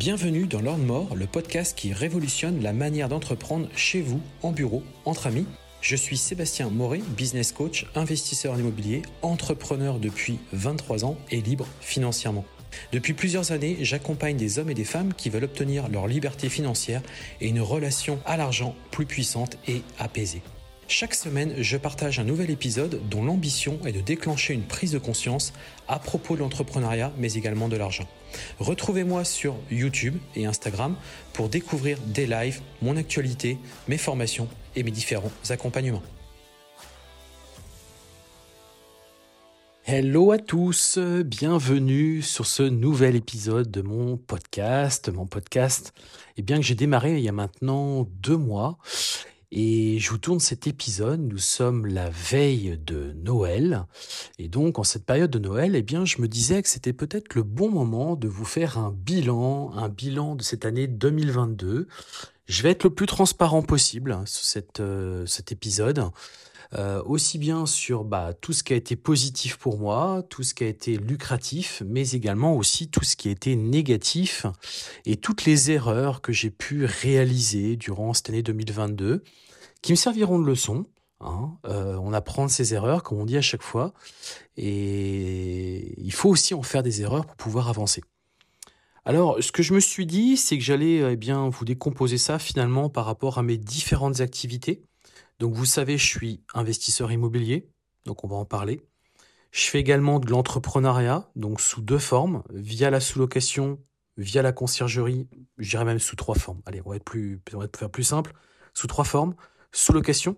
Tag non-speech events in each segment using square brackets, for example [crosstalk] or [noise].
Bienvenue dans Lord More, le podcast qui révolutionne la manière d'entreprendre chez vous, en bureau, entre amis. Je suis Sébastien Moret, business coach, investisseur en immobilier, entrepreneur depuis 23 ans et libre financièrement. Depuis plusieurs années, j'accompagne des hommes et des femmes qui veulent obtenir leur liberté financière et une relation à l'argent plus puissante et apaisée. Chaque semaine, je partage un nouvel épisode dont l'ambition est de déclencher une prise de conscience à propos de l'entrepreneuriat, mais également de l'argent. Retrouvez-moi sur YouTube et Instagram pour découvrir des lives, mon actualité, mes formations et mes différents accompagnements. Hello à tous, bienvenue sur ce nouvel épisode de mon podcast. Mon podcast, eh bien que j'ai démarré il y a maintenant deux mois et je vous tourne cet épisode, nous sommes la veille de Noël. Et donc, en cette période de Noël, eh bien, je me disais que c'était peut-être le bon moment de vous faire un bilan, un bilan de cette année 2022. Je vais être le plus transparent possible hein, sur euh, cet épisode. Euh, aussi bien sur bah, tout ce qui a été positif pour moi, tout ce qui a été lucratif, mais également aussi tout ce qui a été négatif et toutes les erreurs que j'ai pu réaliser durant cette année 2022 qui me serviront de leçon. Hein. Euh, on apprend de ses erreurs, comme on dit à chaque fois, et il faut aussi en faire des erreurs pour pouvoir avancer. Alors, ce que je me suis dit, c'est que j'allais eh bien vous décomposer ça finalement par rapport à mes différentes activités. Donc vous savez, je suis investisseur immobilier, donc on va en parler. Je fais également de l'entrepreneuriat, donc sous deux formes, via la sous-location, via la conciergerie, je dirais même sous trois formes. Allez, on va être plus, on simple, sous trois formes, sous-location,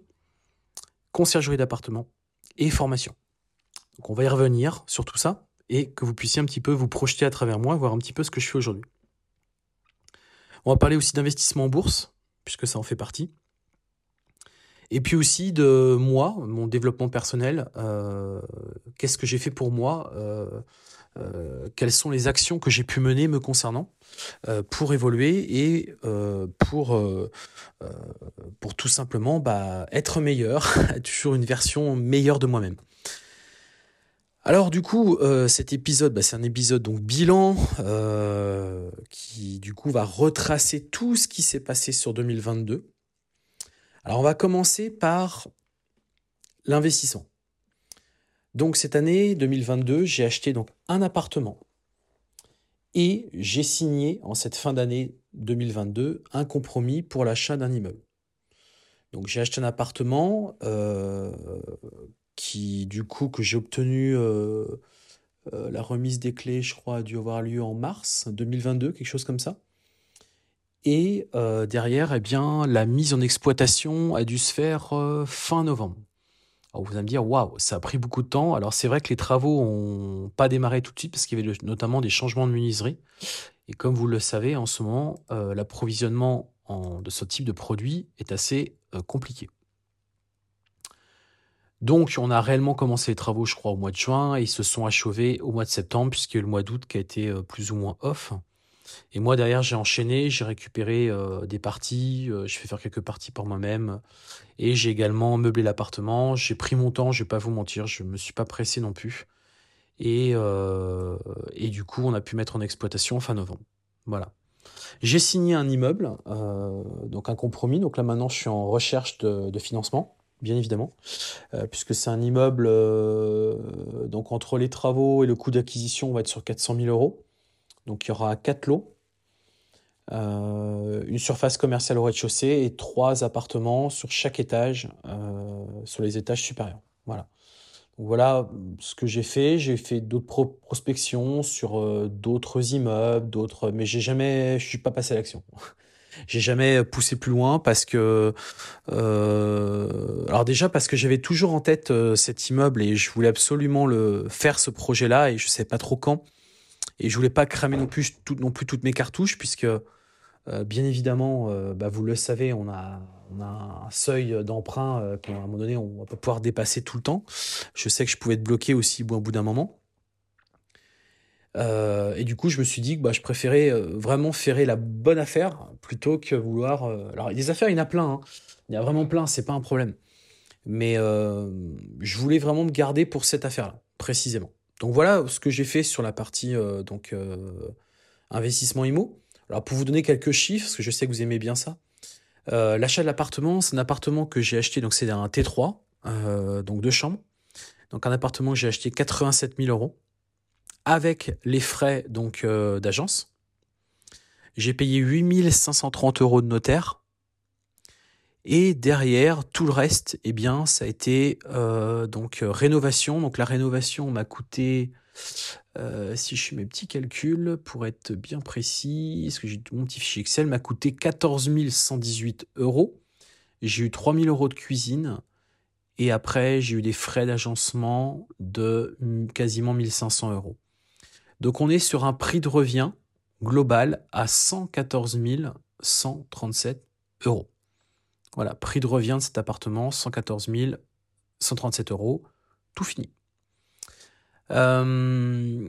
conciergerie d'appartement et formation. Donc on va y revenir sur tout ça et que vous puissiez un petit peu vous projeter à travers moi, voir un petit peu ce que je fais aujourd'hui. On va parler aussi d'investissement en bourse, puisque ça en fait partie. Et puis aussi de moi, mon développement personnel, euh, qu'est-ce que j'ai fait pour moi, euh, euh, quelles sont les actions que j'ai pu mener me concernant pour évoluer et pour, pour tout simplement bah, être meilleur, [laughs] toujours une version meilleure de moi-même. Alors du coup, cet épisode, bah, c'est un épisode donc bilan qui du coup va retracer tout ce qui s'est passé sur 2022 alors on va commencer par l'investissement. Donc cette année 2022, j'ai acheté donc un appartement et j'ai signé en cette fin d'année 2022 un compromis pour l'achat d'un immeuble. Donc j'ai acheté un appartement euh, qui du coup que j'ai obtenu euh, euh, la remise des clés, je crois, a dû avoir lieu en mars 2022, quelque chose comme ça. Et euh, derrière, eh bien, la mise en exploitation a dû se faire euh, fin novembre. Alors vous allez me dire, waouh, ça a pris beaucoup de temps. Alors c'est vrai que les travaux n'ont pas démarré tout de suite parce qu'il y avait notamment des changements de menuiserie. Et comme vous le savez, en ce moment, euh, l'approvisionnement de ce type de produit est assez compliqué. Donc on a réellement commencé les travaux, je crois, au mois de juin et ils se sont achevés au mois de septembre puisqu'il y a le mois d'août qui a été plus ou moins off. Et moi, derrière, j'ai enchaîné, j'ai récupéré euh, des parties, euh, je fais faire quelques parties pour moi-même. Et j'ai également meublé l'appartement. J'ai pris mon temps, je vais pas vous mentir, je me suis pas pressé non plus. Et, euh, et du coup, on a pu mettre en exploitation fin novembre. Voilà. J'ai signé un immeuble, donc un compromis. Donc là, maintenant, je suis en recherche de, de financement bien évidemment, puisque c'est un immeuble, donc entre les travaux et le coût d'acquisition, on va être sur 400 000 euros. Donc il y aura quatre lots, euh, une surface commerciale au rez-de-chaussée et trois appartements sur chaque étage, euh, sur les étages supérieurs. Voilà. Voilà ce que j'ai fait. J'ai fait d'autres prospections sur euh, d'autres immeubles, d'autres, mais j'ai jamais, je suis pas passé à l'action. [laughs] j'ai jamais poussé plus loin parce que, alors déjà parce que j'avais toujours en tête cet immeuble et je voulais absolument le faire ce projet-là et je sais pas trop quand. Et je voulais pas cramer non plus, non plus toutes mes cartouches, puisque euh, bien évidemment, euh, bah, vous le savez, on a, un seuil d'emprunt euh, qu'à un moment donné, on va pas pouvoir dépasser tout le temps. Je sais que je pouvais être bloqué aussi au bout d'un moment. et du coup, je me suis dit que bah, je préférais vraiment faire la bonne affaire plutôt que vouloir. alors, des affaires, il y en a plein. Hein. Il y a vraiment plein, c'est pas un problème. Mais je voulais vraiment me garder pour cette affaire-là, précisément. Donc voilà ce que j'ai fait sur la partie euh, donc euh, investissement IMO. Alors pour vous donner quelques chiffres, parce que je sais que vous aimez bien ça, euh, l'achat de l'appartement, c'est un appartement que j'ai acheté, donc c'est un T3, euh, donc deux chambres. Donc un appartement que j'ai acheté 87 000 euros avec les frais donc d'agence. J'ai payé 8 530 euros de notaire. Et derrière, tout le reste, eh bien, ça a été donc rénovation. Donc la rénovation m'a coûté euh, si je fais mes petits calculs, pour être bien précis, est-ce que j'ai mon petit fichier Excel m'a coûté 14 118 euros. J'ai eu 3 000 euros de cuisine. Et après, j'ai eu des frais d'agencement de quasiment 1500 euros. Donc on est sur un prix de revient global à 114 137 euros. Voilà, prix de revient de cet appartement, 114 137 euros, tout fini. Euh,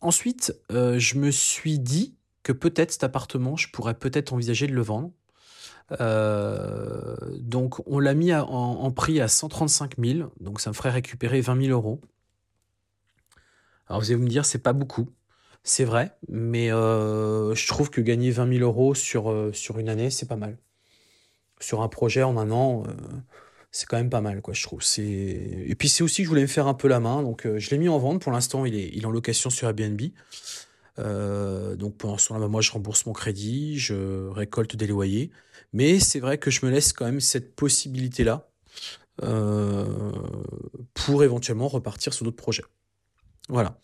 ensuite, euh, je me suis dit que peut-être cet appartement, je pourrais peut-être envisager de le vendre. Euh, donc on l'a mis en, prix à 135 000, donc ça me ferait récupérer 20 000 euros. Alors vous allez me dire, c'est pas beaucoup, c'est vrai, mais je trouve que gagner 20 000 euros sur, sur une année, c'est pas mal. Sur un projet en un an, c'est quand même pas mal, quoi, je trouve. Et puis c'est aussi que je voulais me faire un peu la main, donc euh, je l'ai mis en vente. Pour l'instant, il est, en location sur Airbnb. Euh, donc pour l'instant, bah, moi, je rembourse mon crédit, je récolte des loyers, mais c'est vrai que je me laisse quand même cette possibilité-là euh, pour éventuellement repartir sur d'autres projets. Voilà.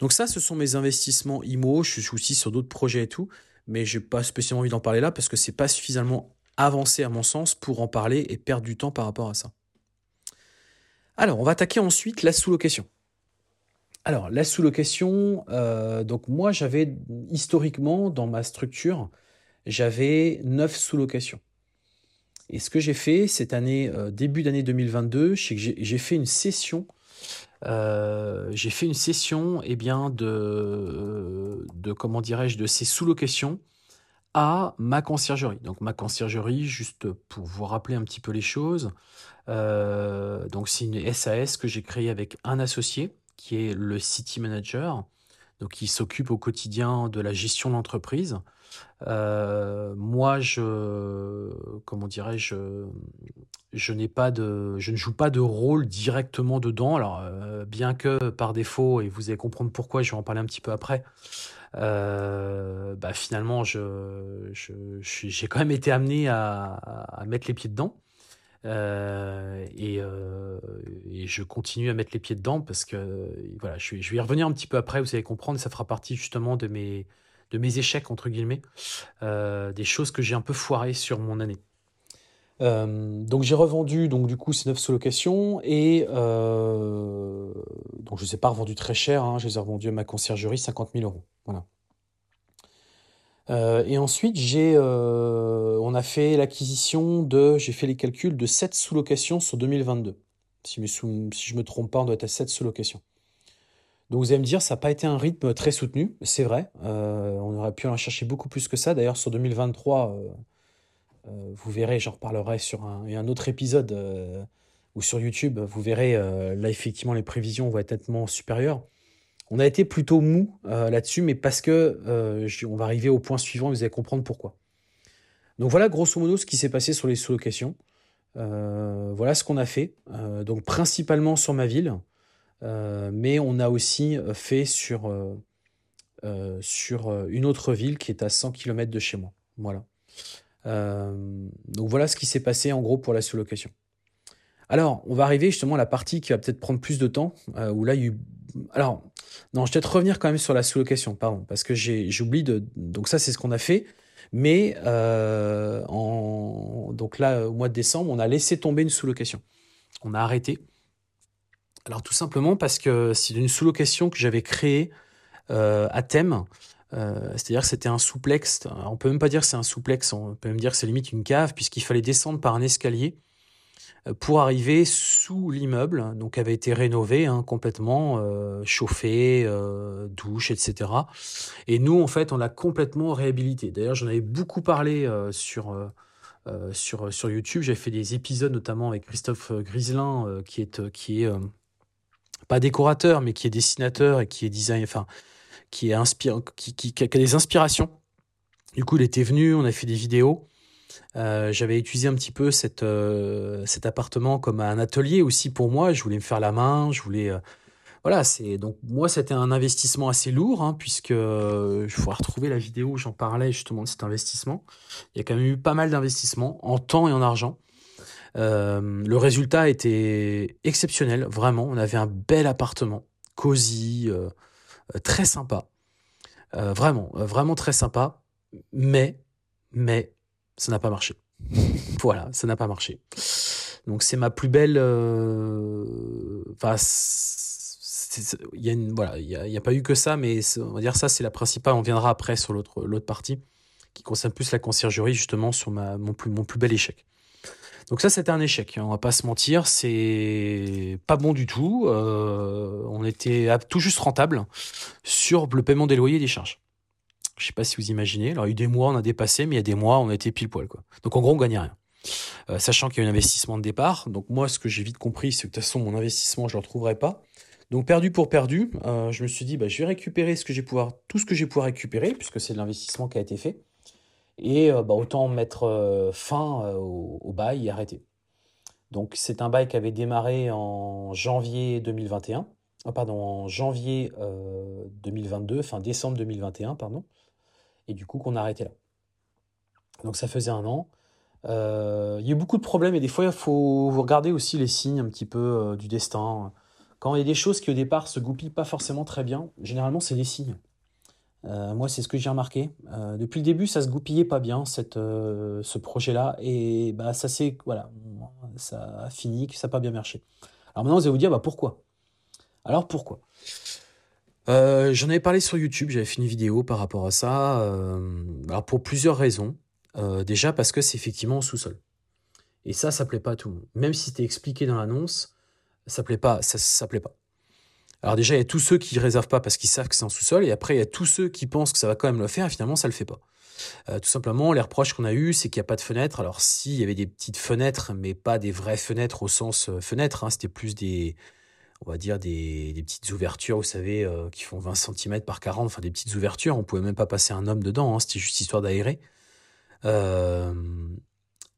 Donc ça, ce sont mes investissements IMO. Je suis aussi sur d'autres projets et tout, mais j'ai pas spécialement envie d'en parler là parce que c'est pas suffisamment avancer à mon sens pour en parler et perdre du temps par rapport à ça. Alors, on va attaquer ensuite la sous-location. Alors, la sous-location, euh, donc moi j'avais historiquement dans ma structure, j'avais 9 sous-locations. Et ce que j'ai fait cette année, euh, début d'année 2022, c'est que j'ai fait une session. Euh, j'ai fait une session eh bien, de, de comment dirais-je de ces sous-locations à ma conciergerie. Donc ma conciergerie, juste pour vous rappeler un petit peu les choses, euh, donc c'est une SAS que j'ai créée avec un associé qui est le city manager, donc qui s'occupe au quotidien de la gestion de l'entreprise. Euh, moi, je, comment dirais-je, je n'ai pas de, je ne joue pas de rôle directement dedans. Alors, euh, bien que par défaut, et vous allez comprendre pourquoi, je vais en parler un petit peu après. Euh, bah finalement, j'ai quand même été amené à, mettre les pieds dedans. Euh, euh, et, je continue à mettre les pieds dedans parce que voilà, je, vais y revenir un petit peu après, vous allez comprendre, ça fera partie justement de mes, de mes échecs, entre guillemets, des choses que j'ai un peu foirées sur mon année. Donc j'ai revendu donc du coup ces neuf sous-locations et donc je ne les ai pas revendus très cher, hein, je les ai revendus à ma conciergerie 50 000 euros. Voilà. Euh, et ensuite, j'ai, euh, on a fait l'acquisition de, j'ai fait les calculs de 7 sous-locations sur 2022. Si, si je me trompe pas, on doit être à 7 sous-locations. Donc vous allez me dire, ça n'a pas été un rythme très soutenu, c'est vrai. Euh, on aurait pu en chercher beaucoup plus que ça. D'ailleurs, sur 2023, vous verrez, j'en reparlerai sur un, autre épisode ou sur YouTube, vous verrez, là effectivement, les prévisions vont être nettement supérieures. On a été plutôt mou euh, là-dessus, mais parce que euh, on va arriver au point suivant vous allez comprendre pourquoi. Donc voilà grosso modo ce qui s'est passé sur les sous-locations. Euh, voilà ce qu'on a fait. donc principalement sur ma ville, mais on a aussi fait sur, sur une autre ville qui est à 100 km de chez moi. Voilà. Donc voilà ce qui s'est passé en gros pour la sous-location. Alors, on va arriver justement à la partie qui va peut-être prendre plus de temps, où là, il y a eu alors, non, je vais peut-être revenir quand même sur la sous-location, pardon, parce que j'oublie de. Donc, ça, c'est ce qu'on a fait. Mais euh, en, donc là, au mois de décembre, on a laissé tomber une sous-location. On a arrêté. Alors, tout simplement parce que c'est une sous-location que j'avais créée euh, à thème. Euh, c'est-à-dire que c'était un souplex. On peut même pas dire que c'est un souplex, on peut même dire que c'est limite une cave, puisqu'il fallait descendre par un escalier euh, pour arriver sous l'immeuble, donc avait été rénové hein, complètement, euh, chauffé, douche, etc. Et nous, en fait, on l'a complètement réhabilité. D'ailleurs, j'en avais beaucoup parlé sur, sur, sur YouTube. J'ai fait des épisodes, notamment avec Christophe Griselin, qui est, qui est pas décorateur, mais qui est dessinateur et qui est design, enfin, qui, a des inspirations Du coup, il était venu, on a fait des vidéos. Euh, j'avais utilisé un petit peu euh, cet appartement comme un atelier aussi pour moi. Je voulais me faire la main, je voulais. Euh, voilà, donc moi c'était un investissement assez lourd hein, puisque je pourrais retrouver la vidéo où j'en parlais justement de cet investissement. Il y a quand même eu pas mal d'investissements en temps et en argent. le résultat était exceptionnel, vraiment. On avait un bel appartement, cosy, très sympa, vraiment, vraiment très sympa. Mais, mais ça n'a pas marché. [laughs] voilà, ça n'a pas marché. Donc c'est ma plus belle. Euh, enfin, il y a voilà, il y, a, pas eu que ça, mais on va dire ça, c'est la principale. On viendra après sur l'autre l'autre partie qui concerne plus la conciergerie justement sur ma mon plus mon plus bel échec. Donc ça, c'était un échec. Hein, on va pas se mentir, c'est pas bon du tout. Euh, on était tout juste rentable sur le paiement des loyers et des charges. Je sais pas si vous imaginez. Alors, il y a eu des mois, on a dépassé, mais il y a des mois, on a été pile poil. Quoi. Donc, en gros, on gagnait rien. Euh, sachant qu'il y a un investissement de départ. Donc, moi, ce que j'ai vite compris, c'est que de toute façon, mon investissement, je ne le retrouverai pas. Donc, perdu pour perdu, euh, je me suis dit, bah, je vais récupérer ce que pouvoir, tout ce que j'ai pouvoir récupérer, puisque c'est de l'investissement qui a été fait. Et euh, bah, autant mettre fin au, bail et arrêter. Donc, c'est un bail qui avait démarré en janvier 2021. pardon, en janvier 2022, fin décembre 2021, pardon et du coup qu'on a arrêté là. Donc ça faisait un an. Euh, il y a eu beaucoup de problèmes et des fois il faut regarder aussi les signes un petit peu euh, du destin. Quand il y a des choses qui au départ se goupillent pas forcément très bien, généralement c'est des signes. Euh, moi c'est ce que j'ai remarqué. depuis le début ça se goupillait pas bien cette, ce projet-là et bah ça c'est voilà ça a fini que ça n'a pas bien marché. Alors maintenant vous allez vous dire bah pourquoi? Alors pourquoi? Euh, j'en avais parlé sur YouTube, j'avais fait une vidéo par rapport à ça. Euh, alors pour plusieurs raisons. Euh, déjà parce que c'est effectivement au sous-sol. Et ça, ça plaît pas à tout le monde. Même si c'était expliqué dans l'annonce, ça plaît pas, ça, ça plaît pas. Alors déjà, il y a tous ceux qui ne réservent pas parce qu'ils savent que c'est en sous-sol, et après, il y a tous ceux qui pensent que ça va quand même le faire, et finalement, ça le fait pas. tout simplement, les reproches qu'on a eus, c'est qu'il n'y a pas de fenêtre. Alors si, il y avait des petites fenêtres, mais pas des vraies fenêtres au sens fenêtre, hein. c'était plus des, on va dire des, petites ouvertures, vous savez, euh, qui font 20 cm par 40, enfin des petites ouvertures, on pouvait même pas passer un homme dedans, hein, c'était juste histoire d'aérer. Euh,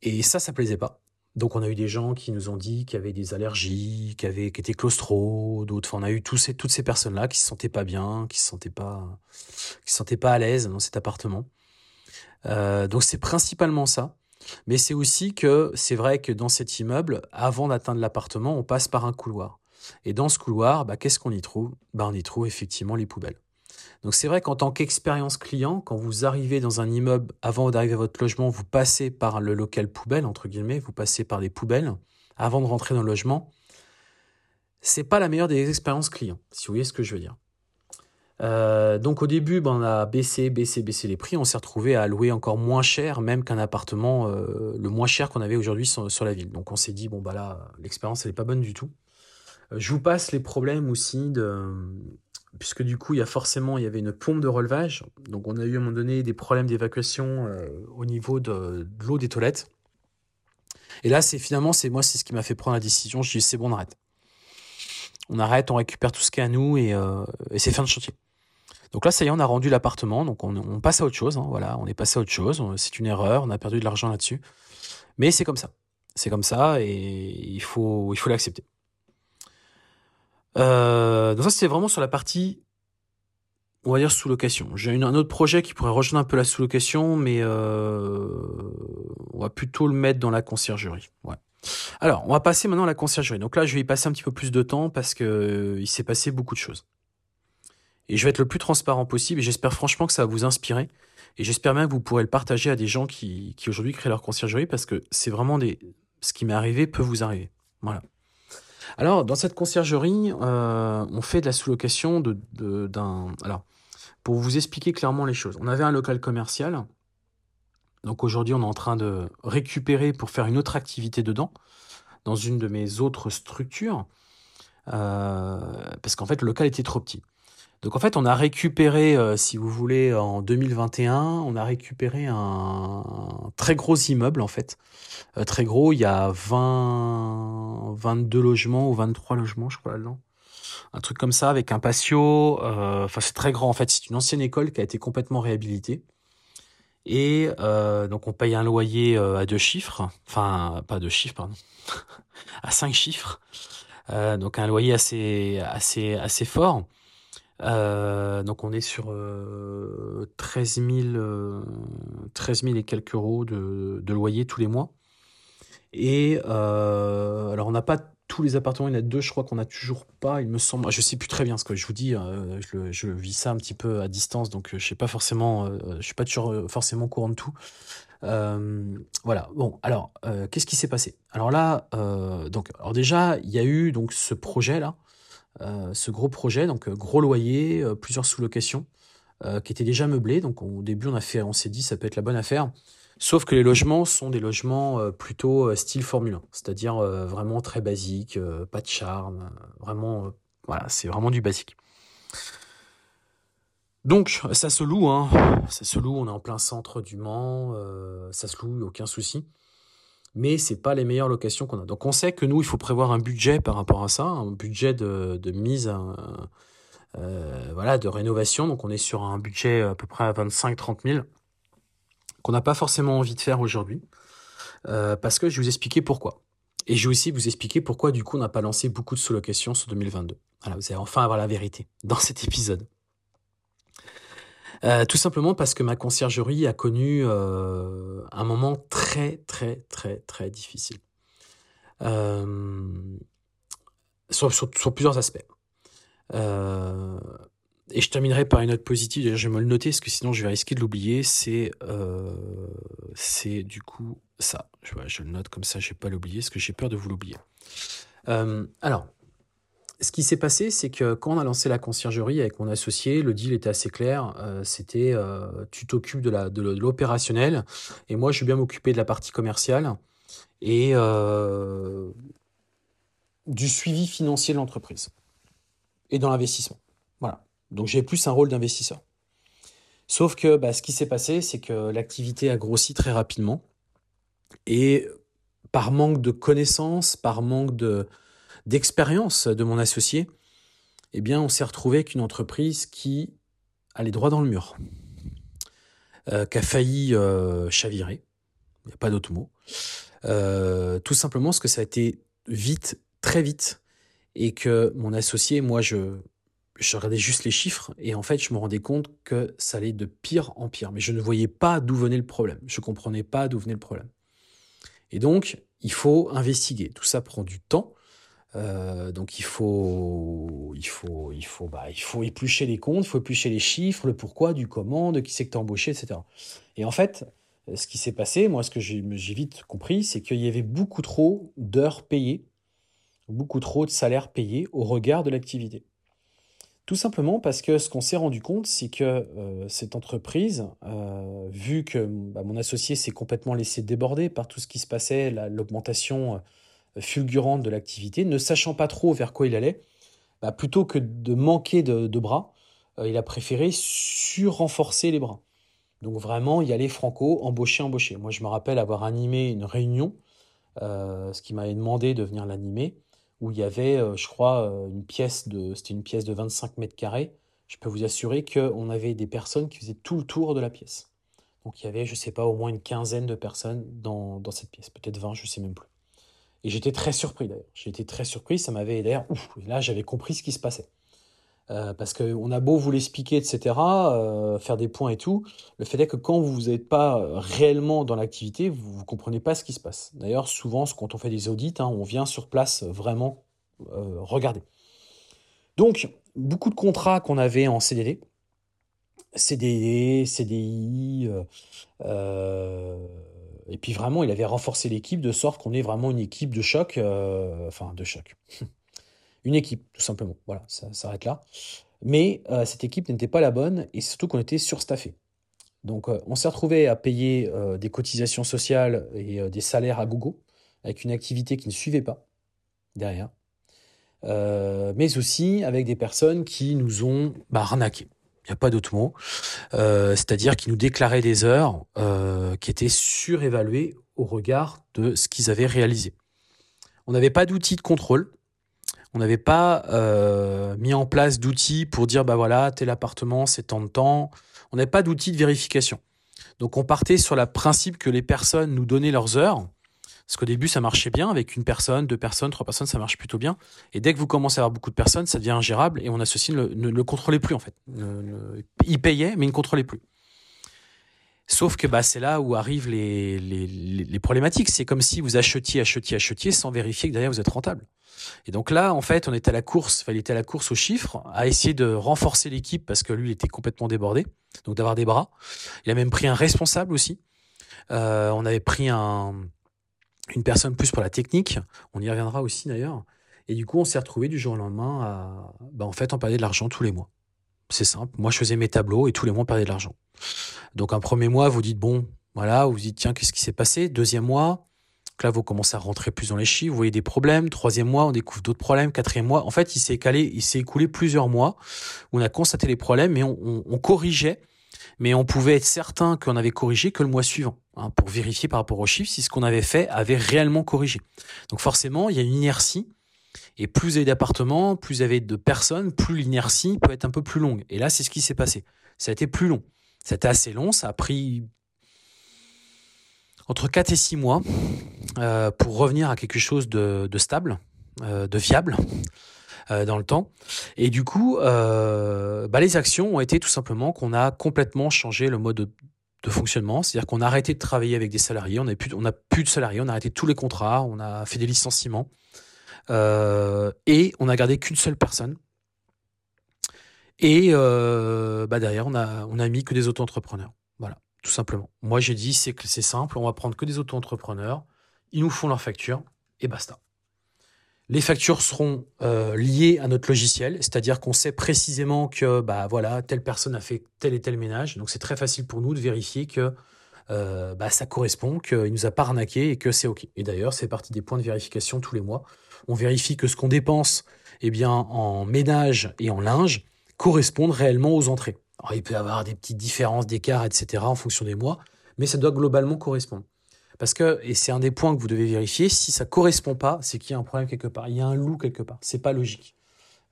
et ça, ça plaisait pas. Donc on a eu des gens qui nous ont dit qu'il y avait des allergies, qui, avaient, qui étaient claustro, d'autres. Enfin, on a eu ces, toutes ces personnes-là qui se sentaient pas bien, qui se sentaient pas, qui se sentaient pas à l'aise dans cet appartement. Euh, donc c'est principalement ça. Mais c'est aussi que c'est vrai que dans cet immeuble, avant d'atteindre l'appartement, on passe par un couloir. Et dans ce couloir, bah, qu'est-ce qu'on y trouve? Bah, On y trouve effectivement les poubelles. Donc c'est vrai qu'en tant qu'expérience client, quand vous arrivez dans un immeuble, avant d'arriver à votre logement, vous passez par le local poubelle, entre guillemets, vous passez par les poubelles, avant de rentrer dans le logement, c'est pas la meilleure des expériences clients, si vous voyez ce que je veux dire. Euh, donc au début, bah, on a baissé, baissé, baissé les prix. On s'est retrouvé à louer encore moins cher, même qu'un appartement euh, le moins cher qu'on avait aujourd'hui sur, la ville. Donc on s'est dit bon bah là, l'expérience elle est pas bonne du tout. Je vous passe les problèmes aussi de puisque du coup il y a forcément il y avait une pompe de relevage, donc on a eu à un moment donné des problèmes d'évacuation euh, au niveau de, l'eau des toilettes. Et là c'est finalement c'est moi c'est ce qui m'a fait prendre la décision. Je dis c'est bon on arrête, on arrête, on récupère tout ce qui est à nous et, euh, c'est fin de chantier. Donc là ça y est on a rendu l'appartement, donc on, passe à autre chose. Hein, voilà, on est passé à autre chose. C'est une erreur, on a perdu de l'argent là-dessus, mais c'est comme ça, c'est comme ça et il faut il faut l'accepter. Euh, donc ça, c'est vraiment sur la partie, on va dire, sous-location. J'ai un autre projet qui pourrait rejoindre un peu la sous-location, mais euh, on va plutôt le mettre dans la conciergerie. Ouais. Alors, on va passer maintenant à la conciergerie. Donc là, je vais y passer un petit peu plus de temps parce que euh, il s'est passé beaucoup de choses. Et je vais être le plus transparent possible et j'espère franchement que ça va vous inspirer. Et j'espère bien que vous pourrez le partager à des gens qui, qui aujourd'hui créent leur conciergerie parce que c'est vraiment des, ce qui m'est arrivé peut vous arriver. Voilà. Alors, dans cette conciergerie, euh, on fait de la sous-location d'un. Alors, pour vous expliquer clairement les choses, on avait un local commercial. Donc aujourd'hui, on est en train de récupérer pour faire une autre activité dedans, dans une de mes autres structures, euh, parce qu'en fait, le local était trop petit. Donc en fait, on a récupéré, euh, si vous voulez, en 2021, on a récupéré un, très gros immeuble en fait. Euh, très gros, il y a 20, 22 logements ou 23 logements, je crois là-dedans. Un truc comme ça avec un patio. Euh, enfin, c'est très grand en fait. C'est une ancienne école qui a été complètement réhabilitée. Et donc on paye un loyer à deux chiffres, enfin pas deux chiffres, pardon, [laughs] à cinq chiffres. donc un loyer assez assez assez fort. Donc on est sur 13 000, 13 000 et quelques euros de, loyer tous les mois. Et alors on n'a pas tous les appartements, il y en a deux, je crois qu'on n'a toujours pas, il me semble. Je sais plus très bien ce que je vous dis, euh, je, vis ça un petit peu à distance, donc euh, je sais euh, suis pas toujours forcément courant de tout. voilà. Bon, alors, qu'est-ce qui s'est passé? Alors là, alors déjà, il y a eu donc ce projet là, ce gros projet, donc gros loyer, plusieurs sous-locations, qui était déjà meublé. Donc au début, on a fait, on s'est dit, ça peut être la bonne affaire. Sauf que les logements sont des logements euh, plutôt euh, style Formule 1, c'est-à-dire euh, vraiment très basique, pas de charme, vraiment, voilà, c'est vraiment du basique. Donc ça se loue, hein. ça se loue, on est en plein centre du Mans, ça se loue, aucun souci. Mais c'est pas les meilleures locations qu'on a. Donc on sait que nous, il faut prévoir un budget par rapport à ça, un budget de, mise, voilà, de rénovation. Donc on est sur un budget à peu près à 25-30 000 qu'on n'a pas forcément envie de faire aujourd'hui, euh, parce que je vais vous expliquer pourquoi. Et je vais aussi vous expliquer pourquoi du coup on n'a pas lancé beaucoup de sous-locations sur 2022. Voilà, vous allez enfin avoir la vérité dans cet épisode. Euh, tout simplement parce que ma conciergerie a connu euh, un moment très très très très difficile. sur, sur, plusieurs aspects. Et je terminerai par une note positive, d'ailleurs je vais me le noter parce que sinon je vais risquer de l'oublier, c'est euh, c'est du coup ça. Je, je le note comme ça, je vais pas l'oublier parce que j'ai peur de vous l'oublier. Euh, alors, ce qui s'est passé, c'est que quand on a lancé la conciergerie avec mon associé, le deal était assez clair. Euh, c'était tu t'occupes de l'opérationnel et moi je vais bien m'occuper de la partie commerciale et du suivi financier de l'entreprise et dans l'investissement. Voilà. Donc j'ai plus un rôle d'investisseur. Sauf que bah, ce qui s'est passé, c'est que l'activité a grossi très rapidement. Et par manque de connaissances, par manque de, d'expérience de mon associé, eh bien, on s'est retrouvé avec une entreprise qui allait droit dans le mur, euh, qui a failli euh, chavirer. Il n'y a pas d'autre mot. Euh, tout simplement parce que ça a été vite, très vite, et que mon associé, moi, je, je regardais juste les chiffres et en fait, je me rendais compte que ça allait de pire en pire. Mais je ne voyais pas d'où venait le problème. Je ne comprenais pas d'où venait le problème. Et donc, il faut investiguer. Tout ça prend du temps. Euh, donc il faut, il faut, il faut, bah, il faut éplucher les comptes, il faut éplucher les chiffres, le pourquoi, du comment, de qui c'est que embauché, etc. Et en fait, ce qui s'est passé, moi, ce que j'ai vite compris, c'est qu'il y avait beaucoup trop d'heures payées, beaucoup trop de salaires payés au regard de l'activité. Tout simplement parce que ce qu'on s'est rendu compte, c'est que euh, cette entreprise, euh, vu que bah, mon associé s'est complètement laissé déborder par tout ce qui se passait, l'augmentation fulgurante de l'activité, ne sachant pas trop vers quoi il allait, bah, plutôt que de manquer de, bras, il a préféré sur-renforcer les bras. Donc vraiment y aller franco, embaucher, embaucher. Moi je me rappelle avoir animé une réunion, ce qui m'avait demandé de venir l'animer où il y avait, euh, je crois, euh, une pièce de, c'était une pièce de 25 mètres carrés. Je peux vous assurer qu'on avait des personnes qui faisaient tout le tour de la pièce. Donc il y avait, je ne sais pas, au moins une quinzaine de personnes dans, dans cette pièce, peut-être 20, je ne sais même plus. Et j'étais très surpris d'ailleurs. J'étais très surpris, ça m'avait d'ailleurs, ouf, là j'avais compris ce qui se passait. Euh, parce qu'on a beau vous l'expliquer, etc., euh, faire des points et tout, le fait est que quand vous n'êtes pas réellement dans l'activité, vous ne comprenez pas ce qui se passe. D'ailleurs, souvent, quand on fait des audits, hein, on vient sur place vraiment euh, regarder. Donc, beaucoup de contrats qu'on avait en CDD, CDD, CDI, et puis vraiment, il avait renforcé l'équipe de sorte qu'on est vraiment une équipe de choc, enfin de choc. [laughs] une équipe, tout simplement. Voilà, ça s'arrête là. Mais euh, cette équipe n'était pas la bonne et surtout qu'on était surstaffé. Donc euh, on s'est retrouvé à payer euh, des cotisations sociales et des salaires à gogo avec une activité qui ne suivait pas derrière. mais aussi avec des personnes qui nous ont bah, arnaqués. Il n'y a pas d'autre mot. C'est-à-dire qui nous déclaraient des heures qui étaient surévaluées au regard de ce qu'ils avaient réalisé. On n'avait pas d'outils de contrôle on n'avait pas euh, mis en place d'outils pour dire bah voilà tel appartement c'est tant de temps. On n'avait pas d'outils de vérification. Donc on partait sur le principe que les personnes nous donnaient leurs heures. Parce qu'au début, ça marchait bien avec une personne, deux personnes, trois personnes, ça marche plutôt bien. Et dès que vous commencez à avoir beaucoup de personnes, ça devient ingérable et on associe ne, ne le contrôlait plus en fait. il payait, mais il ne contrôlait plus. Sauf que bah, c'est là où arrivent les, les, problématiques. C'est comme si vous achetiez, achetiez, achetiez sans vérifier que derrière vous êtes rentable. Et donc là, en fait, on était à la course, il était à la course aux chiffres, à essayer de renforcer l'équipe parce que lui, il était complètement débordé, donc d'avoir des bras. Il a même pris un responsable aussi. Euh, on avait pris un, une personne plus pour la technique. On y reviendra aussi d'ailleurs. Et du coup, on s'est retrouvé du jour au lendemain à, bah, en fait, on perdait de l'argent tous les mois. C'est simple. Moi, je faisais mes tableaux et tous les mois, on perdait de l'argent. Donc, un premier mois, vous dites, bon, voilà, vous dites, tiens, qu'est-ce qui s'est passé? Deuxième mois, là, vous commencez à rentrer plus dans les chiffres, vous voyez des problèmes. Troisième mois, on découvre d'autres problèmes. Quatrième mois, en fait, il s'est écoulé plusieurs mois où on a constaté les problèmes et on, corrigeait, mais on pouvait être certain qu'on avait corrigé que le mois suivant, hein, pour vérifier par rapport aux chiffres si ce qu'on avait fait avait réellement corrigé. Donc forcément, il y a une inertie. Et plus vous avez d'appartements, plus vous avez de personnes, plus l'inertie peut être un peu plus longue. Et là, c'est ce qui s'est passé. Ça a été plus long. C'était assez long, ça a pris entre 4 et 6 mois euh, pour revenir à quelque chose de, stable, euh, de viable euh, dans le temps. Et du coup, bah, les actions ont été tout simplement qu'on a complètement changé le mode de, fonctionnement. C'est-à-dire qu'on a arrêté de travailler avec des salariés, on n'a plus, de salariés, on a arrêté tous les contrats, on a fait des licenciements. et on a gardé qu'une seule personne. Et bah derrière, on a, on a mis que des auto-entrepreneurs. Voilà tout simplement. Moi, j'ai dit, c'est c'est simple, on va prendre que des auto-entrepreneurs, ils nous font leurs factures, et basta. Les factures seront euh, liées à notre logiciel, c'est-à-dire qu'on sait précisément que bah voilà telle personne a fait tel et tel ménage, donc c'est très facile pour nous de vérifier que euh, bah, ça correspond, qu'il nous a pas arnaqué et que c'est ok. Et d'ailleurs, c'est partie des points de vérification tous les mois. On vérifie que ce qu'on dépense, eh bien en ménage et en linge correspondent réellement aux entrées. Il peut y avoir des petites différences d'écart, etc., en fonction des mois, mais ça doit globalement correspondre. Parce que, et c'est un des points que vous devez vérifier, si ça correspond pas, c'est qu'il y a un problème quelque part. Il y a un loup quelque part. C'est pas logique.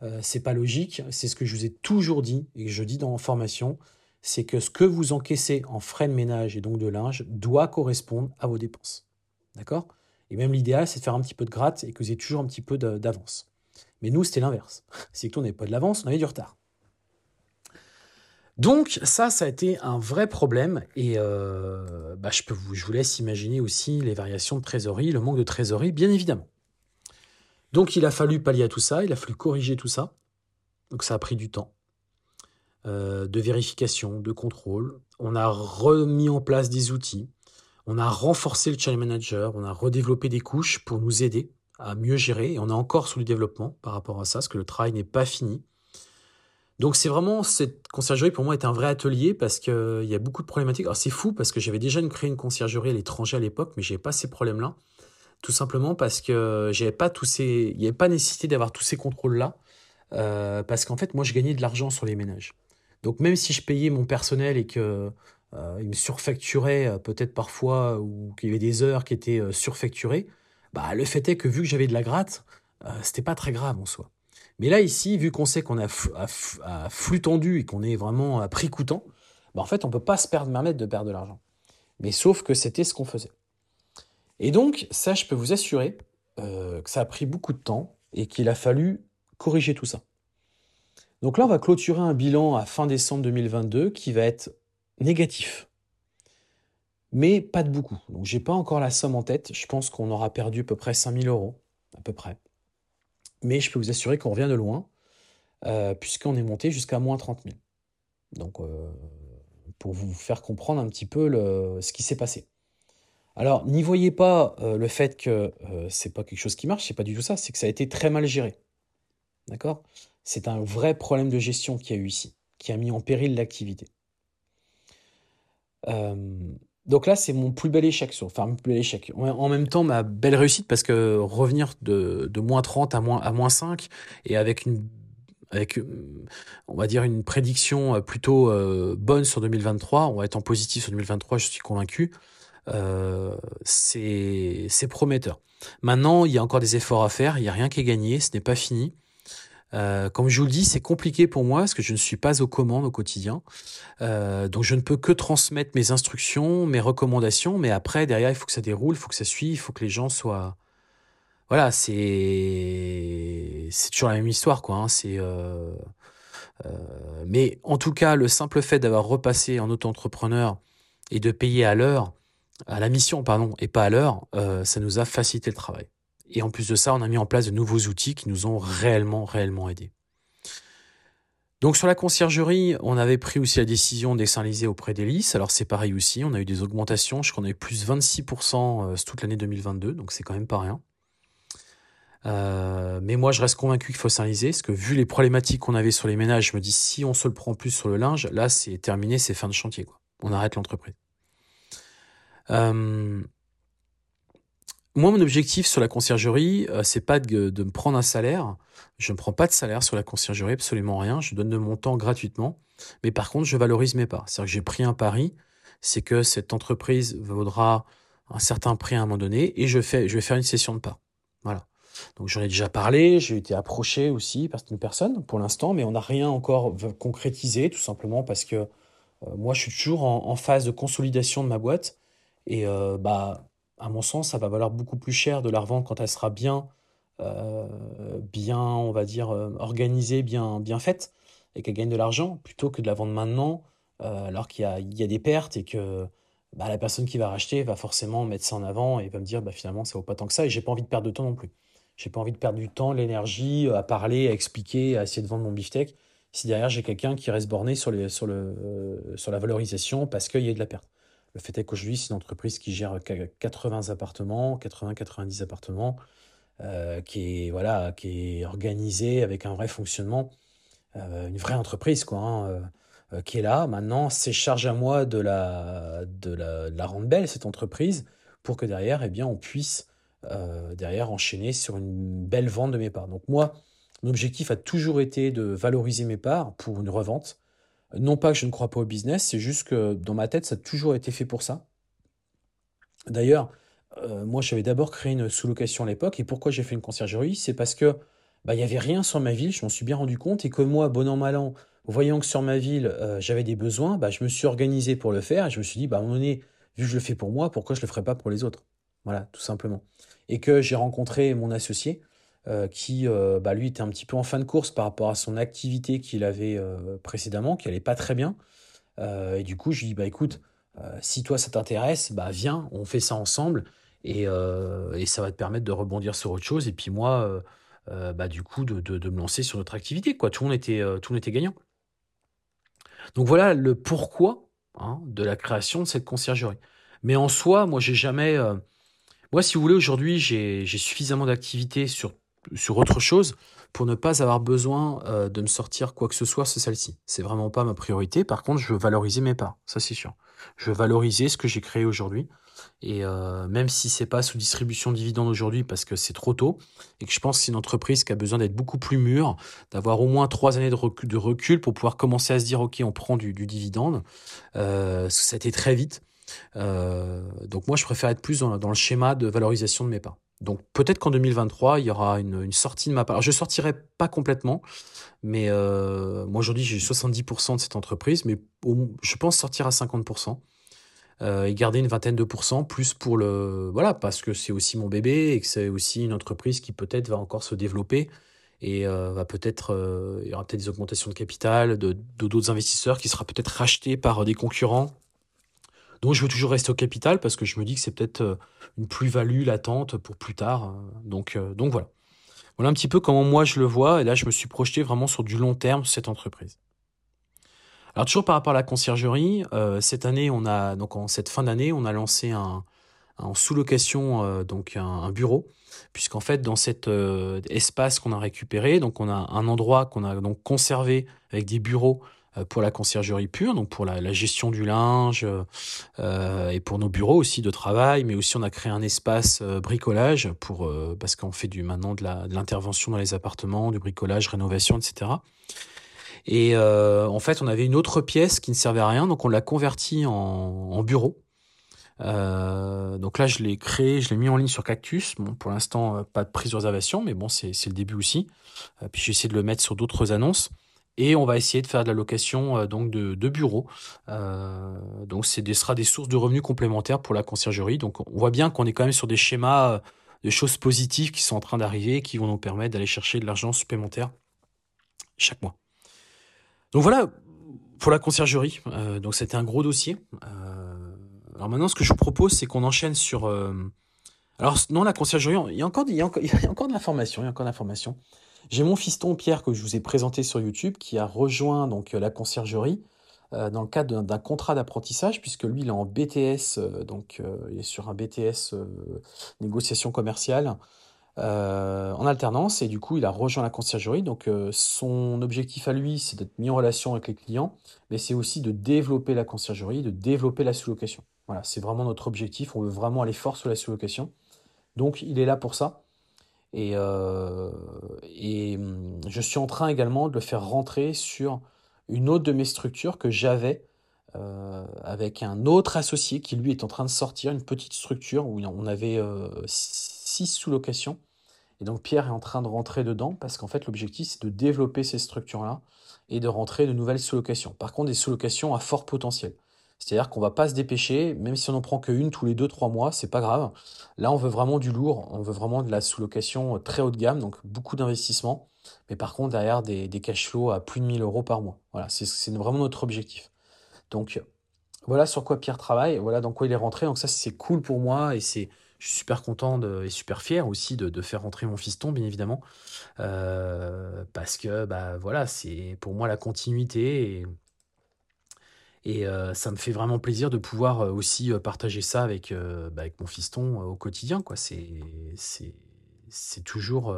Euh, c'est pas logique. C'est ce que je vous ai toujours dit et que je dis dans formation, c'est que ce que vous encaissez en frais de ménage et donc de linge doit correspondre à vos dépenses. D'accord? Et même l'idéal, c'est de faire un petit peu de gratte et que vous ayez toujours un petit peu d'avance. Mais nous, c'était l'inverse. [laughs] C'est que nous, on n'avait pas de l'avance, on avait du retard. Donc ça, ça a été un vrai problème et euh, bah, je, peux vous, je laisse imaginer aussi les variations de trésorerie, le manque de trésorerie, bien évidemment. Donc il a fallu pallier à tout ça, il a fallu corriger tout ça. Donc ça a pris du temps euh, de vérification, de contrôle. On a remis en place des outils, on a renforcé le channel manager, on a redéveloppé des couches pour nous aider à mieux gérer et on est encore sous le développement par rapport à ça, parce que le travail n'est pas fini. Donc c'est vraiment cette conciergerie pour moi est un vrai atelier parce qu'il euh, y a beaucoup de problématiques. Alors c'est fou parce que j'avais déjà créé une conciergerie à l'étranger à l'époque, mais j'avais pas ces problèmes-là. Tout simplement parce que j'avais pas tous ces, il n'y avait pas nécessité d'avoir tous ces contrôles-là, euh, parce qu'en fait moi je gagnais de l'argent sur les ménages. Donc même si je payais mon personnel et que euh, il me surfacturait peut-être parfois ou qu'il y avait des heures qui étaient surfacturées, bah le fait est que vu que j'avais de la gratte, c'était pas très grave en soi. Mais là, ici, vu qu'on sait qu'on a à, flux tendu et qu'on est vraiment à prix coûtant, bah, en fait, on ne peut pas se permettre de perdre de l'argent. Mais sauf que c'était ce qu'on faisait. Et donc, ça, je peux vous assurer euh, que ça a pris beaucoup de temps et qu'il a fallu corriger tout ça. Donc là, on va clôturer un bilan à fin décembre 2022 qui va être négatif. Mais pas de beaucoup. Donc, j'ai pas encore la somme en tête. Je pense qu'on aura perdu à peu près 5000 euros, à peu près. Mais je peux vous assurer qu'on revient de loin, euh, puisqu'on est monté jusqu'à moins 30 000. Donc, euh, pour vous faire comprendre un petit peu ce qui s'est passé. Alors, n'y voyez pas euh, le fait que c'est pas quelque chose qui marche, c'est pas du tout ça, c'est que ça a été très mal géré. D'accord? C'est un vrai problème de gestion qu'il y a eu ici, qui a mis en péril l'activité. Donc là, c'est mon plus bel échec, enfin mon plus bel échec. En même temps, ma belle réussite parce que revenir de, moins 30 à moins, à moins 5 et avec une, avec, on va dire, une prédiction euh, plutôt euh, bonne sur 2023, on va être en positif sur 2023, je suis convaincu, euh, c'est prometteur. Maintenant, il y a encore des efforts à faire, il n'y a rien qui est gagné, ce n'est pas fini. Euh, comme je vous le dis, c'est compliqué pour moi parce que je ne suis pas aux commandes au quotidien. Euh, donc je ne peux que transmettre mes instructions, mes recommandations, mais après, derrière, il faut que ça déroule, il faut que ça suive, il faut que les gens soient... Voilà, c'est c'est toujours la même histoire, quoi. Hein. C'est euh... euh mais en tout cas, le simple fait d'avoir repassé en auto-entrepreneur et de payer à l'heure, à la mission, pardon, et pas à l'heure, euh, ça nous a facilité le travail. Et en plus de ça, on a mis en place de nouveaux outils qui nous ont réellement, réellement aidés. Donc sur la conciergerie, on avait pris aussi la décision d'externaliser auprès d'Elis. Alors c'est pareil aussi, on a eu des augmentations, je crois qu'on a eu plus 26% euh, toute l'année 2022, donc c'est quand même pas rien. Euh, mais moi je reste convaincu qu'il faut externaliser, parce que vu les problématiques qu'on avait sur les ménages, je me dis si on se le prend plus sur le linge, là c'est terminé, c'est fin de chantier. On arrête l'entreprise. Euh, moi, mon objectif sur la conciergerie, euh, c'est pas de, me prendre un salaire. Je ne prends pas de salaire sur la conciergerie, absolument rien. Je donne de mon temps gratuitement. Mais par contre, je valorise mes parts. C'est-à-dire que j'ai pris un pari, c'est que cette entreprise vaudra un certain prix à un moment donné et je, vais faire une session de parts. Voilà. Donc j'en ai déjà parlé, j'ai été approché aussi par certaines personnes pour l'instant, mais on n'a rien encore concrétisé, tout simplement parce que euh, moi je suis toujours en, phase de consolidation de ma boîte et euh, bah à mon sens, ça va valoir beaucoup plus cher de la revendre quand elle sera bien, euh, bien, on va dire, euh, organisée, bien, bien faite, et qu'elle gagne de l'argent, plutôt que de la vendre maintenant, euh, alors qu'il y a, des pertes et que bah, la personne qui va racheter va forcément mettre ça en avant et va me dire, bah, finalement, ça vaut pas tant que ça, et j'ai pas envie de perdre de temps non plus. J'ai pas envie de perdre du temps, l'énergie à parler, à expliquer, à essayer de vendre mon beefsteak, si derrière j'ai quelqu'un qui reste borné sur, sur la valorisation parce qu'il y a de la perte. Le fait est qu'aujourd'hui, c'est une entreprise qui gère 80 appartements, 80-90 appartements, euh, qui, est, voilà, qui est organisée avec un vrai fonctionnement, euh, une vraie entreprise, hein, euh, qui est là. Maintenant, c'est charge à moi de la, de la, de la rendre belle, cette entreprise, pour que derrière, eh bien, on puisse derrière enchaîner sur une belle vente de mes parts. Donc moi, mon objectif a toujours été de valoriser mes parts pour une revente. Non pas que je ne crois pas au business, c'est juste que dans ma tête, ça a toujours été fait pour ça. D'ailleurs, euh, moi, j'avais d'abord créé une sous-location à l'époque. Et pourquoi j'ai fait une conciergerie? C'est parce que bah, il n'y avait rien sur ma ville, je m'en suis bien rendu compte. Et que moi, bon an, mal an, voyant que sur ma ville, euh, j'avais des besoins, bah, je me suis organisé pour le faire. Et je me suis dit, bah, à un moment donné, vu que je le fais pour moi, pourquoi je ne le ferais pas pour les autres? Voilà, tout simplement. Et que j'ai rencontré mon associé, euh, qui, euh, bah, lui, était un petit peu en fin de course par rapport à son activité qu'il avait euh, précédemment, qui allait pas très bien. et du coup, je lui dis, bah écoute, si toi ça t'intéresse, bah viens, on fait ça ensemble, et, et, ça va te permettre de rebondir sur autre chose. Et puis moi, bah du coup, de, de, me lancer sur notre activité, quoi. Tout le monde était, tout le monde était gagnant. Donc voilà le pourquoi hein, de la création de cette conciergerie. Mais en soi, moi, j'ai jamais. moi, si vous voulez, aujourd'hui, j'ai suffisamment d'activités sur sur autre chose pour ne pas avoir besoin euh, de me sortir quoi que ce soit sur celle-ci. C'est vraiment pas ma priorité. Par contre, je veux valoriser mes parts, ça c'est sûr. Je veux valoriser ce que j'ai créé aujourd'hui. Et euh, même si c'est pas sous distribution de dividendes aujourd'hui parce que c'est trop tôt et que je pense que c'est une entreprise qui a besoin d'être beaucoup plus mûre, d'avoir au moins trois années de recul, de recul, pour pouvoir commencer à se dire ok on prend du, dividende. Euh, ça a été très vite. Euh, donc moi je préfère être plus dans, dans le schéma de valorisation de mes parts. Donc peut-être qu'en 2023, il y aura une, sortie de ma part. je ne sortirai pas complètement, mais euh, moi aujourd'hui j'ai 70% de cette entreprise, mais je pense sortir à 50% euh, et garder une vingtaine de pourcents plus pour le... Voilà, parce que c'est aussi mon bébé et que c'est aussi une entreprise qui peut-être va encore se développer et euh, va peut-être... il y aura peut-être des augmentations de capital, de d'autres investisseurs qui sera peut-être racheté par des concurrents donc je veux toujours rester au capital parce que je me dis que c'est peut-être euh, une plus-value latente pour plus tard. Euh, donc, euh, donc voilà. Voilà un petit peu comment moi je le vois. Et là, je me suis projeté vraiment sur du long terme cette entreprise. Alors toujours par rapport à la conciergerie, cette année, on a donc en cette fin d'année, on a lancé un, en sous-location donc un, bureau, puisqu'en fait dans cet espace qu'on a récupéré, donc on a un endroit qu'on a donc conservé avec des bureaux euh, pour la conciergerie pure, donc pour la, gestion du linge euh, et pour nos bureaux aussi de travail, mais aussi on a créé un espace euh, bricolage pour parce qu'on fait du maintenant de l'intervention dans les appartements, du bricolage, rénovation, etc. Et en fait, on avait une autre pièce qui ne servait à rien, donc on l'a convertie en, bureau. donc là, je l'ai créé, je l'ai mis en ligne sur Cactus. Bon, pour l'instant, pas de prise de réservation, mais bon, c'est le début aussi. puis j'ai essayé de le mettre sur d'autres annonces. Et on va essayer de faire de la location donc de, bureaux. donc c'est des, sera des sources de revenus complémentaires pour la conciergerie. Donc on voit bien qu'on est quand même sur des schémas de choses positives qui sont en train d'arriver, qui vont nous permettre d'aller chercher de l'argent supplémentaire chaque mois. Donc voilà pour la conciergerie. Euh, donc c'était un gros dossier. Euh, alors maintenant, ce que je vous propose, c'est qu'on enchaîne sur. Euh, alors non, la conciergerie, il y a encore, il il y a encore de. Il y a encore de l'information. J'ai mon fiston Pierre que je vous ai présenté sur YouTube qui a rejoint donc la conciergerie dans le cadre d'un contrat d'apprentissage puisque lui il est en BTS donc il est sur un BTS négociation commerciale euh, en alternance et du coup il a rejoint la conciergerie. Donc euh, son objectif à lui c'est d'être mis en relation avec les clients, mais c'est aussi de développer la conciergerie, de développer la sous-location. Voilà, c'est vraiment notre objectif. On veut vraiment aller fort sur la sous-location. Donc il est là pour ça. Et, euh, hum, je suis en train également de le faire rentrer sur une autre de mes structures que j'avais avec un autre associé qui lui est en train de sortir une petite structure où on avait six sous-locations. Et donc Pierre est en train de rentrer dedans parce qu'en fait l'objectif c'est de développer ces structures-là et de rentrer de nouvelles sous-locations. Par contre des sous-locations à fort potentiel. C'est-à-dire qu'on va pas se dépêcher, même si on n'en prend qu'une tous les 2-3 mois, c'est pas grave. Là on veut vraiment du lourd, on veut vraiment de la sous-location très haut de gamme, donc beaucoup d'investissement. Mais par contre derrière des, cash flows à plus de 1000 euros par mois. Voilà, c'est vraiment notre objectif. Donc voilà sur quoi Pierre travaille, voilà dans quoi il est rentré. Donc ça c'est cool pour moi et c'est je suis super content et super fier aussi de, faire rentrer mon fiston, bien évidemment, euh, parce que bah voilà, c'est pour moi la continuité euh, ça me fait vraiment plaisir de pouvoir euh, aussi partager ça avec, bah, mon fiston au quotidien, quoi. C'est c'est toujours,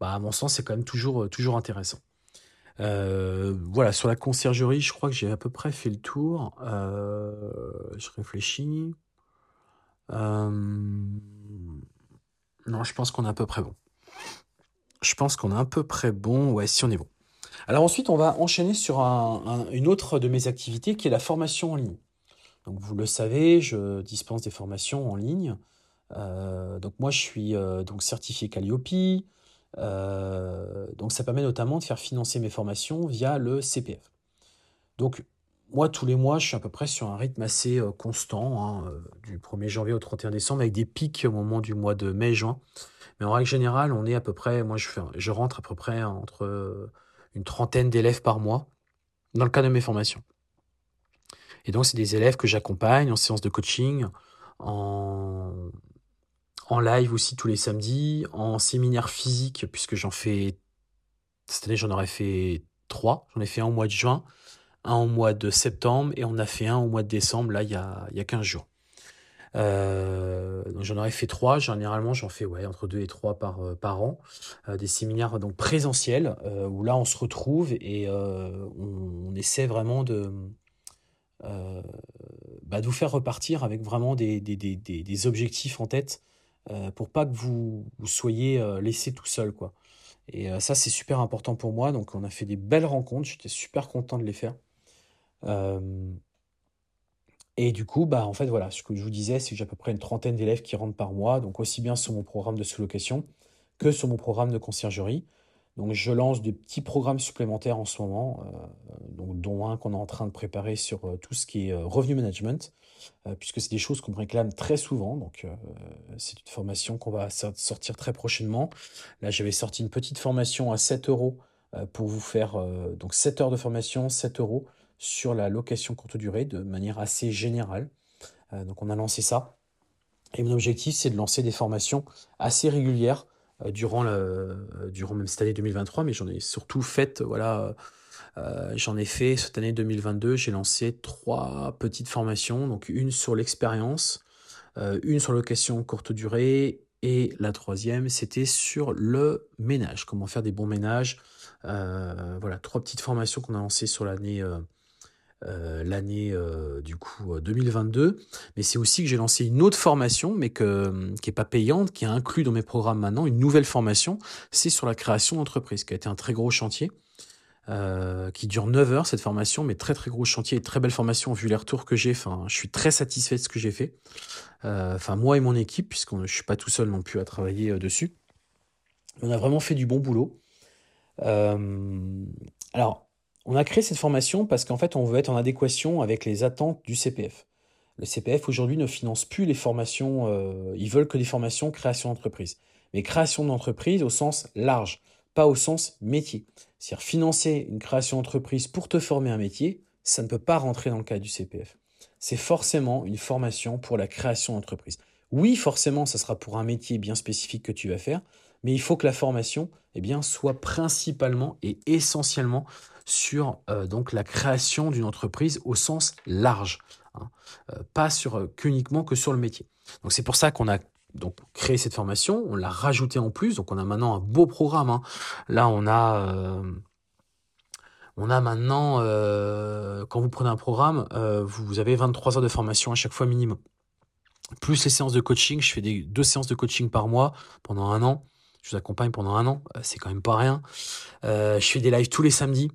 bah, à mon sens, c'est quand même toujours toujours intéressant. voilà, sur la conciergerie, je crois que j'ai à peu près fait le tour. je réfléchis. Euh, non, je pense qu'on est à peu près bon. Je pense qu'on est à peu près bon. Ouais, si on est bon. Alors ensuite, on va enchaîner sur une autre de mes activités qui est la formation en ligne. Donc vous le savez, je dispense des formations en ligne. Euh, donc moi, je suis euh, donc certifié Calliope. donc ça permet notamment de faire financer mes formations via le CPF. Donc moi, tous les mois, je suis à peu près sur un rythme assez euh, constant, hein, euh, du 1er janvier au 31 décembre, avec des pics au moment du mois de mai-juin. Mais en règle générale, on est à peu près, moi, je, fais, je rentre à peu près entre euh, une trentaine d'élèves par mois, dans le cas de mes formations. Et donc, c'est des élèves que j'accompagne en séance de coaching, en, en live aussi tous les samedis, en séminaire physique, puisque j'en fais, cette année, j'en aurais fait trois. J'en ai fait un au mois de juin un au mois de septembre et on a fait un au mois de décembre, là, il y a, il y a 15 jours. Euh, j'en aurais fait trois. Généralement, j'en fais ouais, entre deux et trois par, euh, par an. Euh, des séminaires donc présentiels où là, on se retrouve et on, essaie vraiment de, bah, de vous faire repartir avec vraiment des, des, des, des objectifs en tête pour pas que vous, soyez laissé tout seul. Quoi. Et ça, c'est super important pour moi. Donc, on a fait des belles rencontres. J'étais super content de les faire. Et du coup, bah, en fait, voilà, ce que je vous disais, c'est que j'ai à peu près une trentaine d'élèves qui rentrent par mois, donc aussi bien sur mon programme de sous-location que sur mon programme de conciergerie. Donc, je lance des petits programmes supplémentaires en ce moment, euh, donc, dont un qu'on est en train de préparer sur euh, tout ce qui est revenu management, puisque c'est des choses qu'on me réclame très souvent. Donc, c'est une formation qu'on va sortir très prochainement. Là, j'avais sorti une petite formation à 7 euros pour vous faire donc 7 heures de formation, 7 euros sur la location courte durée de manière assez générale. Euh, donc on a lancé ça. Et mon objectif, c'est de lancer des formations assez régulières euh, durant, le, euh, durant même cette année 2023, mais j'en ai surtout fait, voilà, j'en ai fait cette année 2022, j'ai lancé trois petites formations, donc une sur l'expérience, une sur location courte durée, et la troisième, c'était sur le ménage, comment faire des bons ménages. voilà, trois petites formations qu'on a lancées sur l'année l'année euh, du coup 2022. Euh, mais c'est aussi que j'ai lancé une autre formation, mais que, qui n'est pas payante, qui est inclus dans mes programmes maintenant, une nouvelle formation. C'est sur la création d'entreprise, qui a été un très gros chantier. qui dure 9 heures cette formation, mais très très gros chantier très belle formation vu les retours que j'ai. Enfin, je suis très satisfait de ce que j'ai fait. Enfin, moi et mon équipe, puisque je suis pas tout seul non plus à travailler dessus. On a vraiment fait du bon boulot. alors, on a créé cette formation parce qu'en fait, on veut être en adéquation avec les attentes du CPF. Le CPF aujourd'hui ne finance plus les formations, euh, ils veulent que des formations création d'entreprise. Mais création d'entreprise au sens large, pas au sens métier. C'est-à-dire financer une création d'entreprise pour te former un métier, ça ne peut pas rentrer dans le cadre du CPF. C'est forcément une formation pour la création d'entreprise. Oui, forcément, ça sera pour un métier bien spécifique que tu vas faire, mais il faut que la formation eh soit principalement et essentiellement sur euh, donc la création d'une entreprise au sens large. Hein. Euh, pas sur, euh, qu'uniquement que sur le métier. Donc c'est pour ça qu'on a donc créé cette formation, on l'a rajouté en plus, donc on a maintenant un beau programme. Hein. Là on a euh, on a maintenant, quand vous prenez un programme, vous avez 23 heures de formation à chaque fois minimum. Plus les séances de coaching, je fais des, deux séances de coaching par mois pendant un an. Je vous accompagne pendant un an, c'est quand même pas rien. je fais des lives tous les samedis.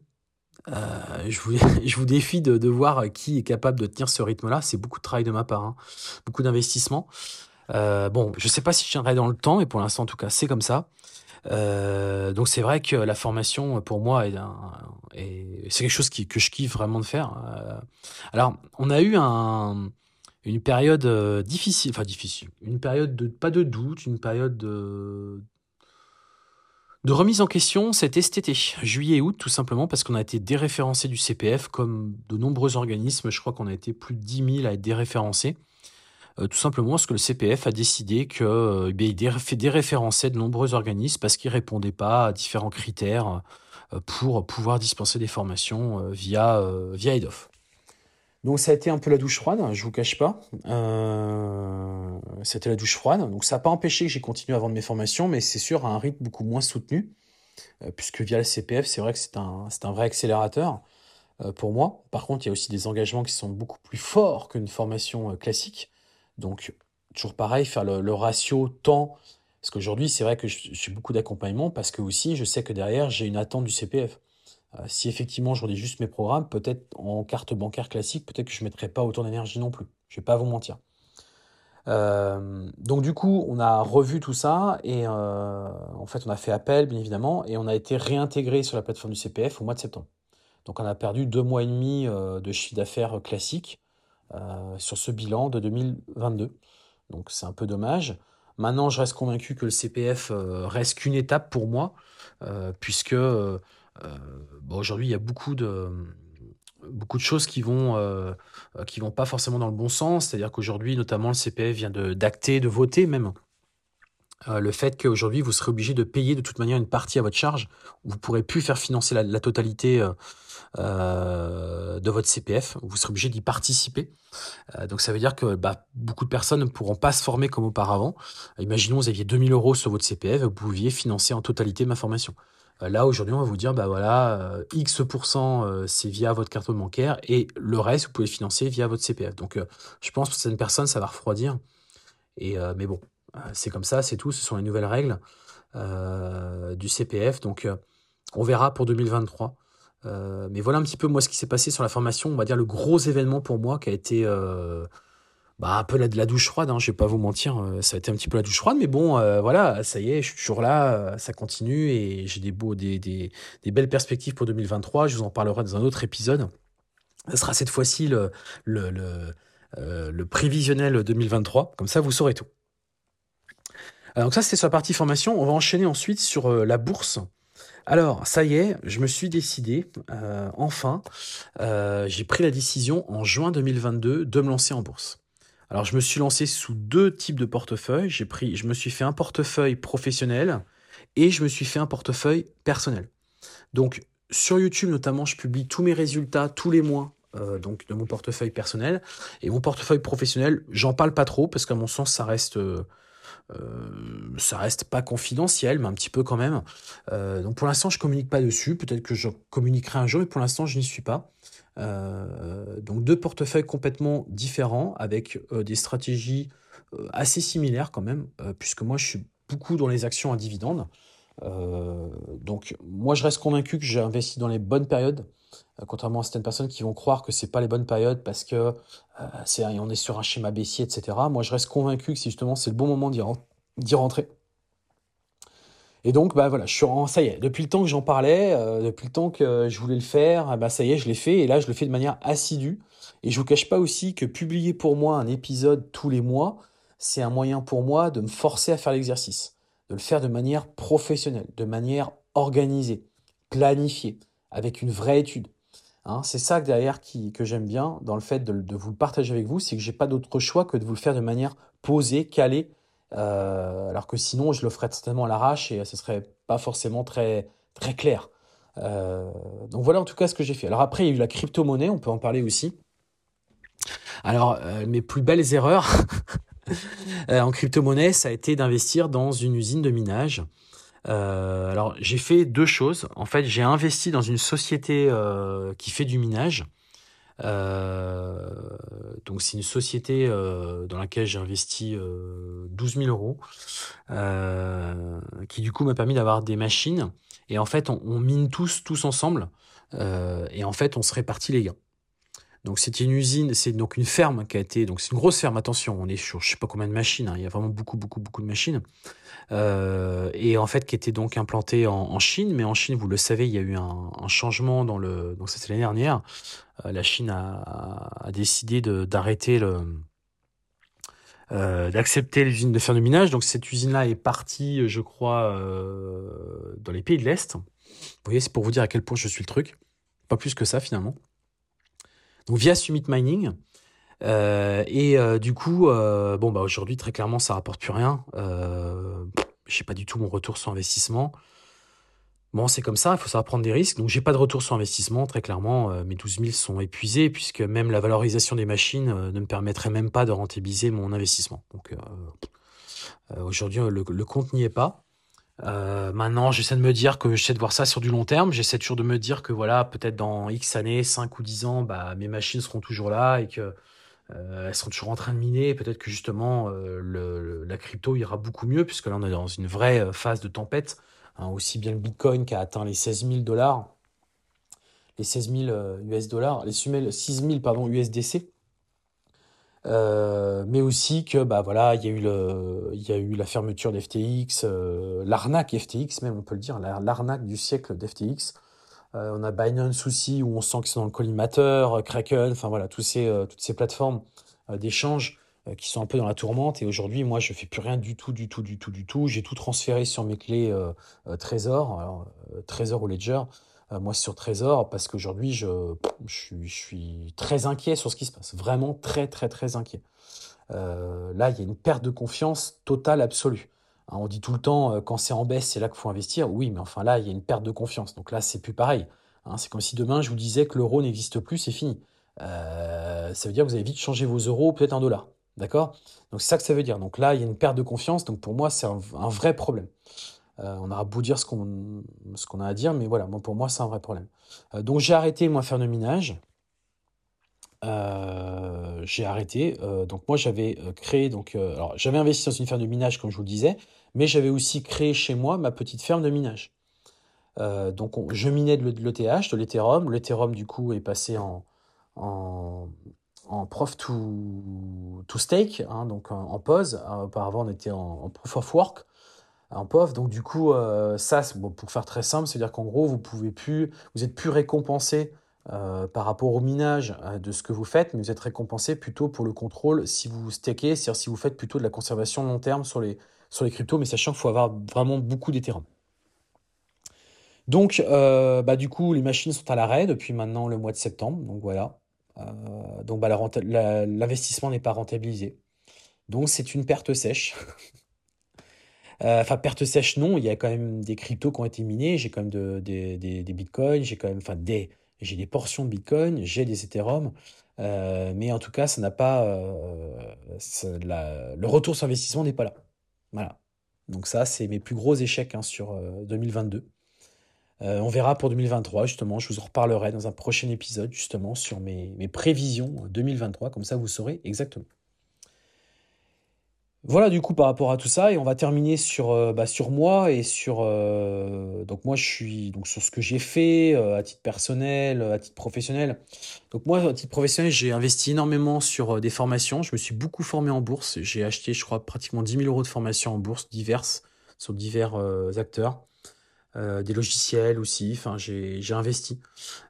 Euh, je, vous, [laughs] je vous défie de, de, voir qui est capable de tenir ce rythme-là. C'est beaucoup de travail de ma part, hein. beaucoup d'investissement. Euh, bon, je sais pas si je tiendrai dans le temps, mais pour l'instant, en tout cas, c'est comme ça. Euh, donc c'est vrai que la formation pour moi est, est c'est quelque chose qui, que je kiffe vraiment de faire. Euh, alors on a eu un, une période euh, difficile, enfin difficile, une période de pas de doute, une période de, de remise en question, c'était cet été, juillet et août, tout simplement parce qu'on a été déréférencé du CPF, comme de nombreux organismes. Je crois qu'on a été plus de 10 000 à être déréférencés. Euh, tout simplement parce que le CPF a décidé qu'il euh, eh fait déréférencer de nombreux organismes parce qu'ils ne répondaient pas à différents critères euh, pour pouvoir dispenser des formations via, via EDOF. Donc ça a été un peu la douche froide, je vous cache pas. Euh, C'était la douche froide. Donc ça n'a pas empêché que j'ai continué à vendre mes formations, mais c'est sûr à un rythme beaucoup moins soutenu, euh, puisque via le CPF, c'est vrai que c'est un, un vrai accélérateur euh, pour moi. Par contre, il y a aussi des engagements qui sont beaucoup plus forts qu'une formation classique. Donc toujours pareil, faire le, le ratio temps. Parce qu'aujourd'hui, c'est vrai que je, je suis beaucoup d'accompagnement, parce que aussi, je sais que derrière, j'ai une attente du CPF. Euh, si effectivement je redis juste mes programmes, peut-être en carte bancaire classique, peut-être que je ne mettrai pas autant d'énergie non plus. Je ne vais pas vous mentir. Euh, donc du coup, on a revu tout ça et euh, en fait, on a fait appel, bien évidemment, et on a été réintégré sur la plateforme du CPF au mois de septembre. Donc on a perdu deux mois et demi de chiffre d'affaires classique sur ce bilan de 2022. Donc c'est un peu dommage. Maintenant, je reste convaincu que le CPF reste qu'une étape pour moi, puisque euh, aujourd'hui, il y a beaucoup de beaucoup de choses qui vont euh, qui vont pas forcément dans le bon sens. C'est-à-dire qu'aujourd'hui, notamment, le CPF vient d'acter, de, voter même euh, le fait qu'aujourd'hui, vous serez obligé de payer de toute manière une partie à votre charge. Vous pourrez plus faire financer la, totalité de votre CPF. Vous serez obligé d'y participer. donc ça veut dire que bah, beaucoup de personnes ne pourront pas se former comme auparavant. Imaginons vous aviez 2000 euros sur votre CPF, vous pouviez financer en totalité ma formation. Euh, là, aujourd'hui, on va vous dire, bah voilà, euh, X% euh, c'est via votre carte bancaire et le reste, vous pouvez financer via votre CPF. Donc, je pense que certaines personnes, ça va refroidir. Et, mais bon, c'est comme ça, c'est tout. Ce sont les nouvelles règles du CPF. Donc, on verra pour 2023. mais voilà un petit peu moi ce qui s'est passé sur la formation. On va dire le gros événement pour moi qui a été bah, un peu la, la douche froide, hein, je vais pas vous mentir, euh, ça a été un petit peu la douche froide, mais bon, euh, voilà, ça y est, je suis toujours là, euh, ça continue et j'ai des, des, belles perspectives pour 2023. Je vous en parlerai dans un autre épisode. Ce sera cette fois-ci le, prévisionnel 2023, comme ça vous saurez tout. donc ça, c'était sur la partie formation. On va enchaîner ensuite sur la bourse. Alors, ça y est, je me suis décidé, enfin, j'ai pris la décision en juin 2022 de me lancer en bourse. Alors, je me suis lancé sous deux types de portefeuilles. J'ai pris, je me suis fait un portefeuille professionnel et je me suis fait un portefeuille personnel. Donc, sur YouTube notamment, je publie tous mes résultats tous les mois. Euh, donc de mon portefeuille personnel et mon portefeuille professionnel j'en parle pas trop parce qu'à mon sens ça reste euh, ça reste pas confidentiel mais un petit peu quand même euh, donc pour l'instant je communique pas dessus peut-être que je communiquerai un jour mais pour l'instant je n'y suis pas euh, donc deux portefeuilles complètement différents avec euh, des stratégies euh, assez similaires quand même, puisque moi je suis beaucoup dans les actions à dividendes. donc moi je reste convaincu que j'ai investi dans les bonnes périodes, contrairement à certaines personnes qui vont croire que c'est pas les bonnes périodes parce que c'est on est sur un schéma baissier, etc. Moi je reste convaincu que justement c'est le bon moment d'y rentrer. Et donc, bah voilà, je suis ça y est, depuis le temps que j'en parlais, euh, depuis le temps que je voulais le faire, bah ça y est, je l'ai fait, et là, je le fais de manière assidue. Et je vous cache pas aussi que publier pour moi un épisode tous les mois, c'est un moyen pour moi de me forcer à faire l'exercice, de le faire de manière professionnelle, de manière organisée, planifiée, avec une vraie étude. Hein, c'est ça derrière qui, que j'aime bien dans le fait de, de vous le partager avec vous, c'est que j'ai pas d'autre choix que de vous le faire de manière posée, calée euh, alors que sinon, je le ferais certainement à l'arrache et ce serait pas forcément très, très clair. Euh, donc voilà en tout cas ce que j'ai fait. Alors après, il y a eu la crypto-monnaie, on peut en parler aussi. Alors, euh, mes plus belles erreurs [laughs] en crypto-monnaie, ça a été d'investir dans une usine de minage. alors, j'ai fait deux choses. En fait, j'ai investi dans une société qui fait du minage. Euh, donc c'est une société euh, dans laquelle j'ai investi 12 000 euros, euh, qui du coup m'a permis d'avoir des machines. Et en fait, on, on mine tous, tous ensemble. et en fait, on se répartit les gains. Donc c'était une usine, c'est donc une ferme qui a été, donc c'est une grosse ferme. Attention, on est sur je sais pas combien de machines. Hein, il y a vraiment beaucoup, beaucoup, beaucoup de machines. Euh, et en fait qui était donc implantée en, Chine, mais en Chine, vous le savez, il y a eu un, changement dans le, donc c'était l'année dernière. Euh, la Chine a, décidé d'arrêter euh, d'accepter l'usine de fer de minage. Donc cette usine-là est partie, je crois, dans les pays de l'Est. Vous voyez, c'est pour vous dire à quel point je suis le truc. Pas plus que ça finalement donc via Summit Mining. Euh, et euh, du coup, euh, bon bah aujourd'hui très clairement ça rapporte plus rien. Euh, je sais pas du tout mon retour sur investissement. Bon, c'est comme ça, il faut savoir prendre des risques. Donc, j'ai pas de retour sur investissement, très clairement. mes 12 000 sont épuisés, puisque même la valorisation des machines ne me permettrait même pas de rentabiliser mon investissement. Donc, aujourd'hui, le, compte n'y est pas. Euh, maintenant, j'essaie de me dire que j'essaie de voir ça sur du long terme. J'essaie toujours de me dire que voilà, peut-être dans X années, 5 ou 10 ans, bah, mes machines seront toujours là et que euh, elles seront toujours en train de miner. Peut-être que justement, euh, le, la crypto ira beaucoup mieux puisque là, on est dans une vraie phase de tempête. Hein, aussi bien le Bitcoin qui a atteint les 16 000 dollars, les 16 000 US dollars, les 6 000 pardon USDC. Euh, mais aussi que bah voilà, il y a eu le, il y a eu la fermeture d'FTX, euh, l'arnaque FTX même on peut le dire, l'arnaque du siècle d'FTX. Euh, on a Binance aussi où on sent qu'ils sont dans le collimateur, Kraken, enfin voilà, ces, toutes ces plateformes d'échange qui sont un peu dans la tourmente. Et aujourd'hui, moi, je fais plus rien du tout, du tout, du tout, du tout. J'ai tout transféré sur mes clés Trésor, Trésor ou Ledger. Euh, moi sur Trésor parce qu'aujourd'hui je, je, suis, très inquiet sur ce qui se passe, vraiment très très très inquiet. Euh, là, il y a une perte de confiance totale, absolue. Hein, on dit tout le temps, euh, quand c'est en baisse, c'est là qu'il faut investir. Oui, mais enfin là, il y a une perte de confiance. Donc là, c'est plus pareil. Hein, c'est comme si demain, je vous disais que l'euro n'existe plus, c'est fini. ça veut dire que vous allez vite changer vos euros, peut-être en dollars. D'accord? Donc c'est ça que ça veut dire. Donc là, il y a une perte de confiance. Donc pour moi, c'est un, vrai problème. Euh, on aura beau dire ce qu'on a à dire, mais voilà, pour moi, c'est un vrai problème. Euh, donc j'ai arrêté, moi, faire le minage. Euh, j'ai arrêté. donc moi, j'avais créé, donc, alors j'avais investi dans une ferme de minage, comme je vous le disais, mais j'avais aussi créé chez moi ma petite ferme de minage. donc je minais de l'ETH, de l'Ethereum. L'Ethereum, du coup, est passé en, en, en proof to, to stake, hein, donc en, pause. auparavant, on était en, en proof of work en POF. Donc du coup, euh, ça, pour faire très simple, c'est-à-dire qu'en gros, vous pouvez plus, vous êtes plus récompensé euh, par rapport au minage euh, de ce que vous faites, mais vous êtes récompensé plutôt pour le contrôle si vous stakez, c'est-à-dire si vous faites plutôt de la conservation long terme sur les, sur les cryptos, mais sachant qu'il faut avoir vraiment beaucoup d'Ethereum. Donc, bah, du coup, les machines sont à l'arrêt depuis maintenant le mois de septembre. Donc voilà. donc bah, l'investissement n'est pas rentabilisé. Donc c'est une perte sèche. [laughs] Euh, enfin, perte sèche, non. Il y a quand même des cryptos qui ont été minés. J'ai quand même de, des, bitcoins. J'ai quand même, des, j'ai des portions de bitcoin. J'ai des Ethereum. Euh, mais en tout cas, ça n'a pas, euh, le retour sur investissement n'est pas là. Voilà. Donc ça, c'est mes plus gros échecs hein, sur 2022. on verra pour 2023, justement. Je vous en reparlerai dans un prochain épisode, justement, sur mes prévisions 2023. Comme ça, vous saurez exactement. Voilà du coup par rapport à tout ça et on va terminer sur, euh, bah, sur moi et sur euh, donc moi je suis donc sur ce que j'ai fait euh, à titre personnel, à titre professionnel. Donc moi à titre professionnel j'ai investi énormément sur des formations. Je me suis beaucoup formé en bourse. J'ai acheté je crois pratiquement 10 000 euros de formations en bourse diverses sur divers acteurs. des logiciels aussi, enfin j'ai investi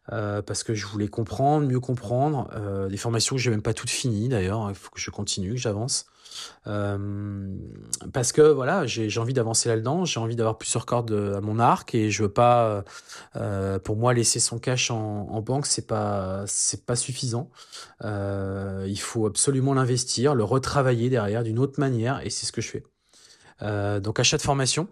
parce que je voulais comprendre, mieux comprendre. des formations que j'ai même pas toutes finies d'ailleurs, il faut que je continue, que j'avance. Euh, parce que voilà, j'ai envie d'avancer là-dedans, j'ai envie d'avoir plusieurs cordes à mon arc et je veux pas, euh, pour moi, laisser son cash en, banque, c'est pas, c'est pas suffisant. Euh, il faut absolument l'investir, le retravailler derrière d'une autre manière et c'est ce que je fais. donc achat de formation.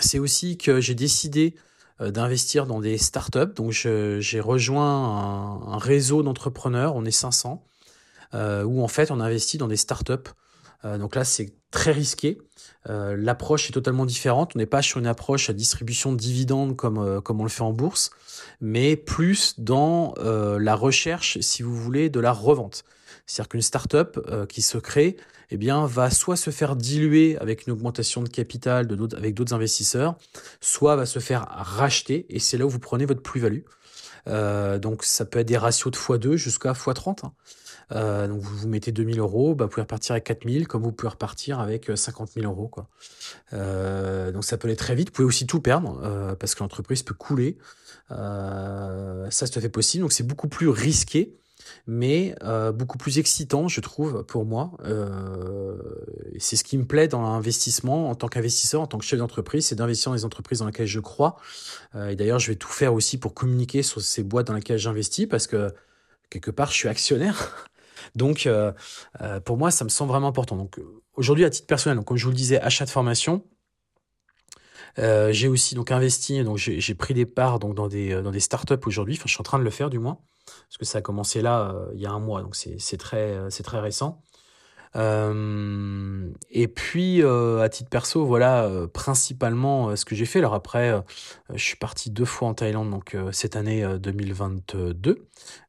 C'est aussi que j'ai décidé d'investir dans des startups. Donc j'ai rejoint un, réseau d'entrepreneurs, on est 500, euh, où en fait on investit dans des startups. Euh, donc là, c'est très risqué. Euh, l'approche est totalement différente. On n'est pas sur une approche à distribution de dividendes comme, comme on le fait en bourse, mais plus dans la recherche, si vous voulez, de la revente. C'est-à-dire qu'une startup qui se crée, eh bien, va soit se faire diluer avec une augmentation de capital de avec d'autres investisseurs, soit va se faire racheter, et c'est là où vous prenez votre plus-value. donc ça peut être des ratios de x2 jusqu'à x30. Euh, donc vous, vous mettez 2000 euros, bah, vous pouvez repartir avec 4000, comme vous pouvez repartir avec 50 euh, 000 euros. Quoi. Euh, donc ça peut aller très vite. Vous pouvez aussi tout perdre parce que l'entreprise peut couler. ça, ça fait possible. Donc c'est beaucoup plus risqué, mais beaucoup plus excitant, je trouve, pour moi. c'est ce qui me plaît dans l'investissement en tant qu'investisseur, en tant que chef d'entreprise, c'est d'investir dans les entreprises dans lesquelles je crois. et d'ailleurs, je vais tout faire aussi pour communiquer sur ces boîtes dans lesquelles j'investis parce que quelque part, je suis actionnaire. Donc, euh, euh, pour moi, ça me semble vraiment important. Donc, aujourd'hui, à titre personnel, comme je vous le disais, achat de formation. Euh, j'ai aussi donc investi, donc j'ai pris des parts dans des dans des startups aujourd'hui. Enfin, je suis en train de le faire du moins, parce que ça a commencé là il y a un mois, donc c'est très c'est très récent. Euh, et puis, euh, à titre perso, voilà, euh, principalement ce que j'ai fait. Alors après, je suis parti deux fois en Thaïlande, donc cette année 2022.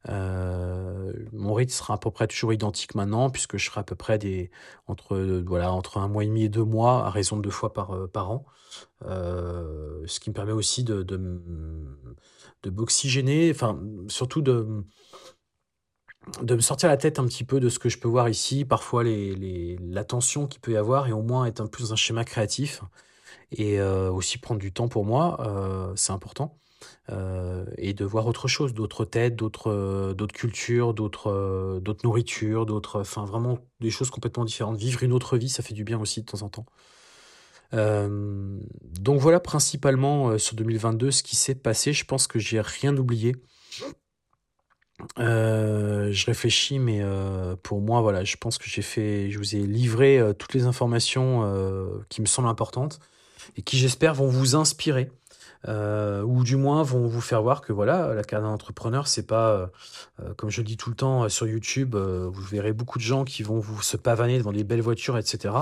mon rythme sera à peu près toujours identique maintenant, puisque je serai à peu près des, entre, voilà, entre un mois et demi et deux mois, à raison de deux fois par, par an. ce qui me permet aussi de, de, de m'oxygéner, enfin, surtout de de me sortir la tête un petit peu de ce que je peux voir ici, parfois les, les, la tension qu'il peut y avoir, et au moins être un peu dans un schéma créatif, et euh, aussi prendre du temps pour moi, euh, c'est important, euh, et de voir autre chose, d'autres têtes, d'autres cultures, d'autres d'autres nourritures, d'autres, enfin vraiment des choses complètement différentes. Vivre une autre vie, ça fait du bien aussi de temps en temps. donc voilà principalement sur 2022 ce qui s'est passé. Je pense que j'ai rien oublié. Euh, je réfléchis, mais euh, pour moi, voilà, je pense que j'ai fait, je vous ai livré euh, toutes les informations qui me semblent importantes et qui, j'espère, vont vous inspirer. ou du moins vont vous faire voir que voilà la carrière d'entrepreneur c'est pas comme je le dis tout le temps sur YouTube vous verrez beaucoup de gens qui vont vous se pavaner devant des belles voitures etc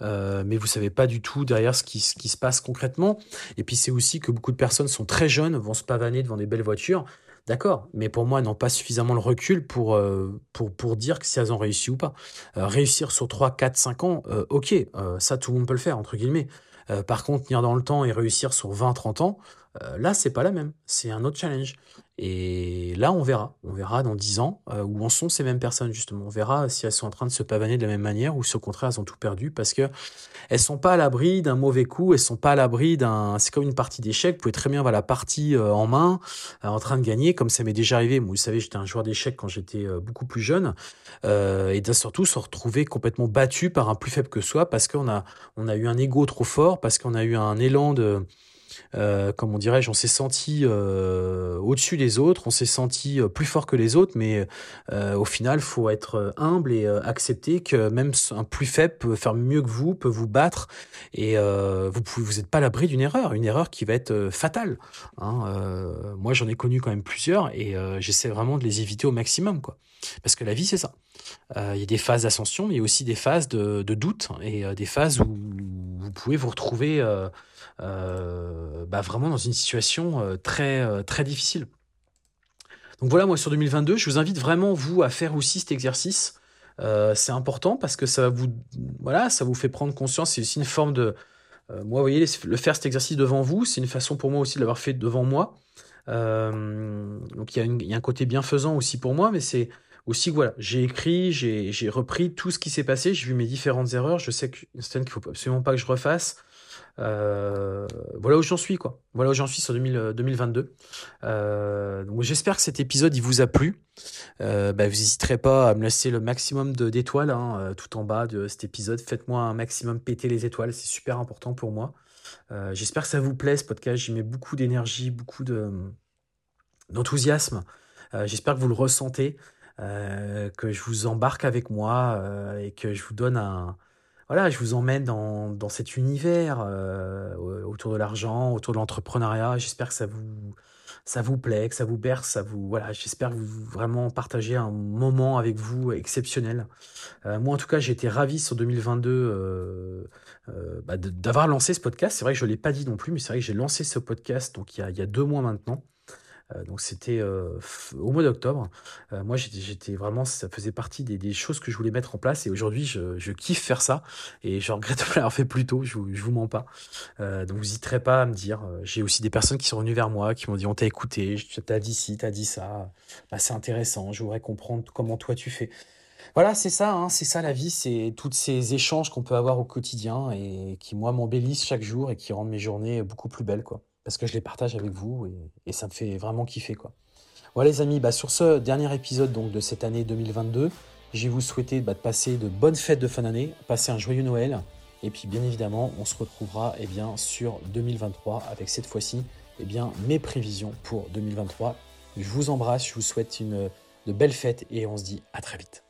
mais vous savez pas du tout derrière ce qui, ce qui se passe concrètement. Et puis c'est aussi que beaucoup de personnes sont très jeunes vont se pavaner devant des belles voitures D'accord, mais pour moi, n'ont pas suffisamment le recul pour, euh, dire si elles ont réussi ou pas. Euh, réussir sur 3, 4, 5 ans, euh, ok, ça tout le monde peut le faire, entre guillemets. par contre, tenir dans le temps et réussir sur 20, 30 ans, là, c'est pas la même. C'est un autre challenge. Et là, on verra. On verra dans 10 ans euh, où en sont ces mêmes personnes, justement. On verra si elles sont en train de se pavaner de la même manière ou si au contraire, elles ont tout perdu parce que elles sont pas à l'abri d'un mauvais coup, elles sont pas à l'abri d'un. C'est comme une partie d'échecs. Vous pouvez très bien avoir la partie euh, en main, euh, en train de gagner, comme ça m'est déjà arrivé. Vous savez, j'étais un joueur d'échecs quand j'étais beaucoup plus jeune. et surtout se retrouver complètement battu par un plus faible que soi parce qu'on a, on a eu un ego trop fort, parce qu'on a eu un élan de euh, comme on dirait, on s'est senti euh, au-dessus des autres, on s'est senti euh, plus fort que les autres, mais au final, faut être humble et accepter que même un plus faible peut faire mieux que vous, peut vous battre, et vous pouvez, n'êtes pas l'abri d'une erreur, une erreur qui va être fatale. Hein. moi, j'en ai connu quand même plusieurs, et j'essaie vraiment de les éviter au maximum, quoi. Parce que la vie, c'est ça. Il y a des phases d'ascension, mais il y a aussi des phases de, doute et des phases où vous pouvez vous retrouver euh, bah, vraiment dans une situation euh, très, euh, très difficile. Donc voilà, moi sur 2022, je vous invite vraiment, vous, à faire aussi cet exercice c'est important parce que ça vous, voilà, ça vous fait prendre conscience. C'est aussi une forme de, moi, vous voyez, le faire cet exercice devant vous, c'est une façon pour moi aussi de l'avoir fait devant moi. donc il y, y, a un côté bienfaisant aussi pour moi, mais c'est aussi voilà, j'ai écrit, j'ai repris tout ce qui s'est passé, j'ai vu mes différentes erreurs, je sais qu'il qu'il faut absolument pas que je refasse. Euh, voilà où j'en suis, quoi. Voilà où j'en suis sur 2022. Euh, donc j'espère que cet épisode il vous a plu. Euh, bah, vous n'hésiterez pas à me laisser le maximum d'étoiles hein, tout en bas de cet épisode. Faites-moi un maximum péter les étoiles, c'est super important pour moi. j'espère que ça vous plaît ce podcast. J'y mets beaucoup d'énergie, beaucoup d'enthousiasme. j'espère que vous le ressentez. que je vous embarque avec moi et que je vous donne un, voilà, je vous emmène dans, dans cet univers euh, autour de l'argent, autour de l'entrepreneuriat. J'espère que ça vous, ça vous plaît, que ça vous berce, ça vous, voilà, j'espère que vous vraiment partagez un moment avec vous exceptionnel. Euh, moi, en tout cas, j'ai été ravi sur 2022 euh, bah, d'avoir lancé ce podcast. C'est vrai que je ne l'ai pas dit non plus, mais c'est vrai que j'ai lancé ce podcast donc il y a, il y a deux mois maintenant. Euh, donc c'était euh, au mois d'octobre. Euh, moi j'étais vraiment, ça faisait partie des, choses que je voulais mettre en place et aujourd'hui je, kiffe faire ça et je regrette [laughs] de l'avoir fait plus tôt, je, vous, vous mens pas. donc vous n'hésiterez pas à me dire. J'ai aussi des personnes qui sont venues vers moi, qui m'ont dit on t'a écouté, t'as dit ci, t'as dit ça, bah, c'est intéressant, je voudrais comprendre comment toi tu fais. Voilà, c'est ça, hein, c'est ça la vie, c'est tous ces échanges qu'on peut avoir au quotidien et qui moi m'embellissent chaque jour et qui rendent mes journées beaucoup plus belles quoi parce que je les partage avec vous et, ça me fait vraiment kiffer quoi. Voilà les amis, bah, sur ce dernier épisode donc de cette année 2022, j'ai vous souhaiter bah, de passer de bonnes fêtes de fin d'année, passer un joyeux Noël et puis bien évidemment on se retrouvera eh bien, sur 2023 avec cette fois-ci eh bien, mes prévisions pour 2023. Je vous embrasse, je vous souhaite une, de belles fêtes et on se dit à très vite.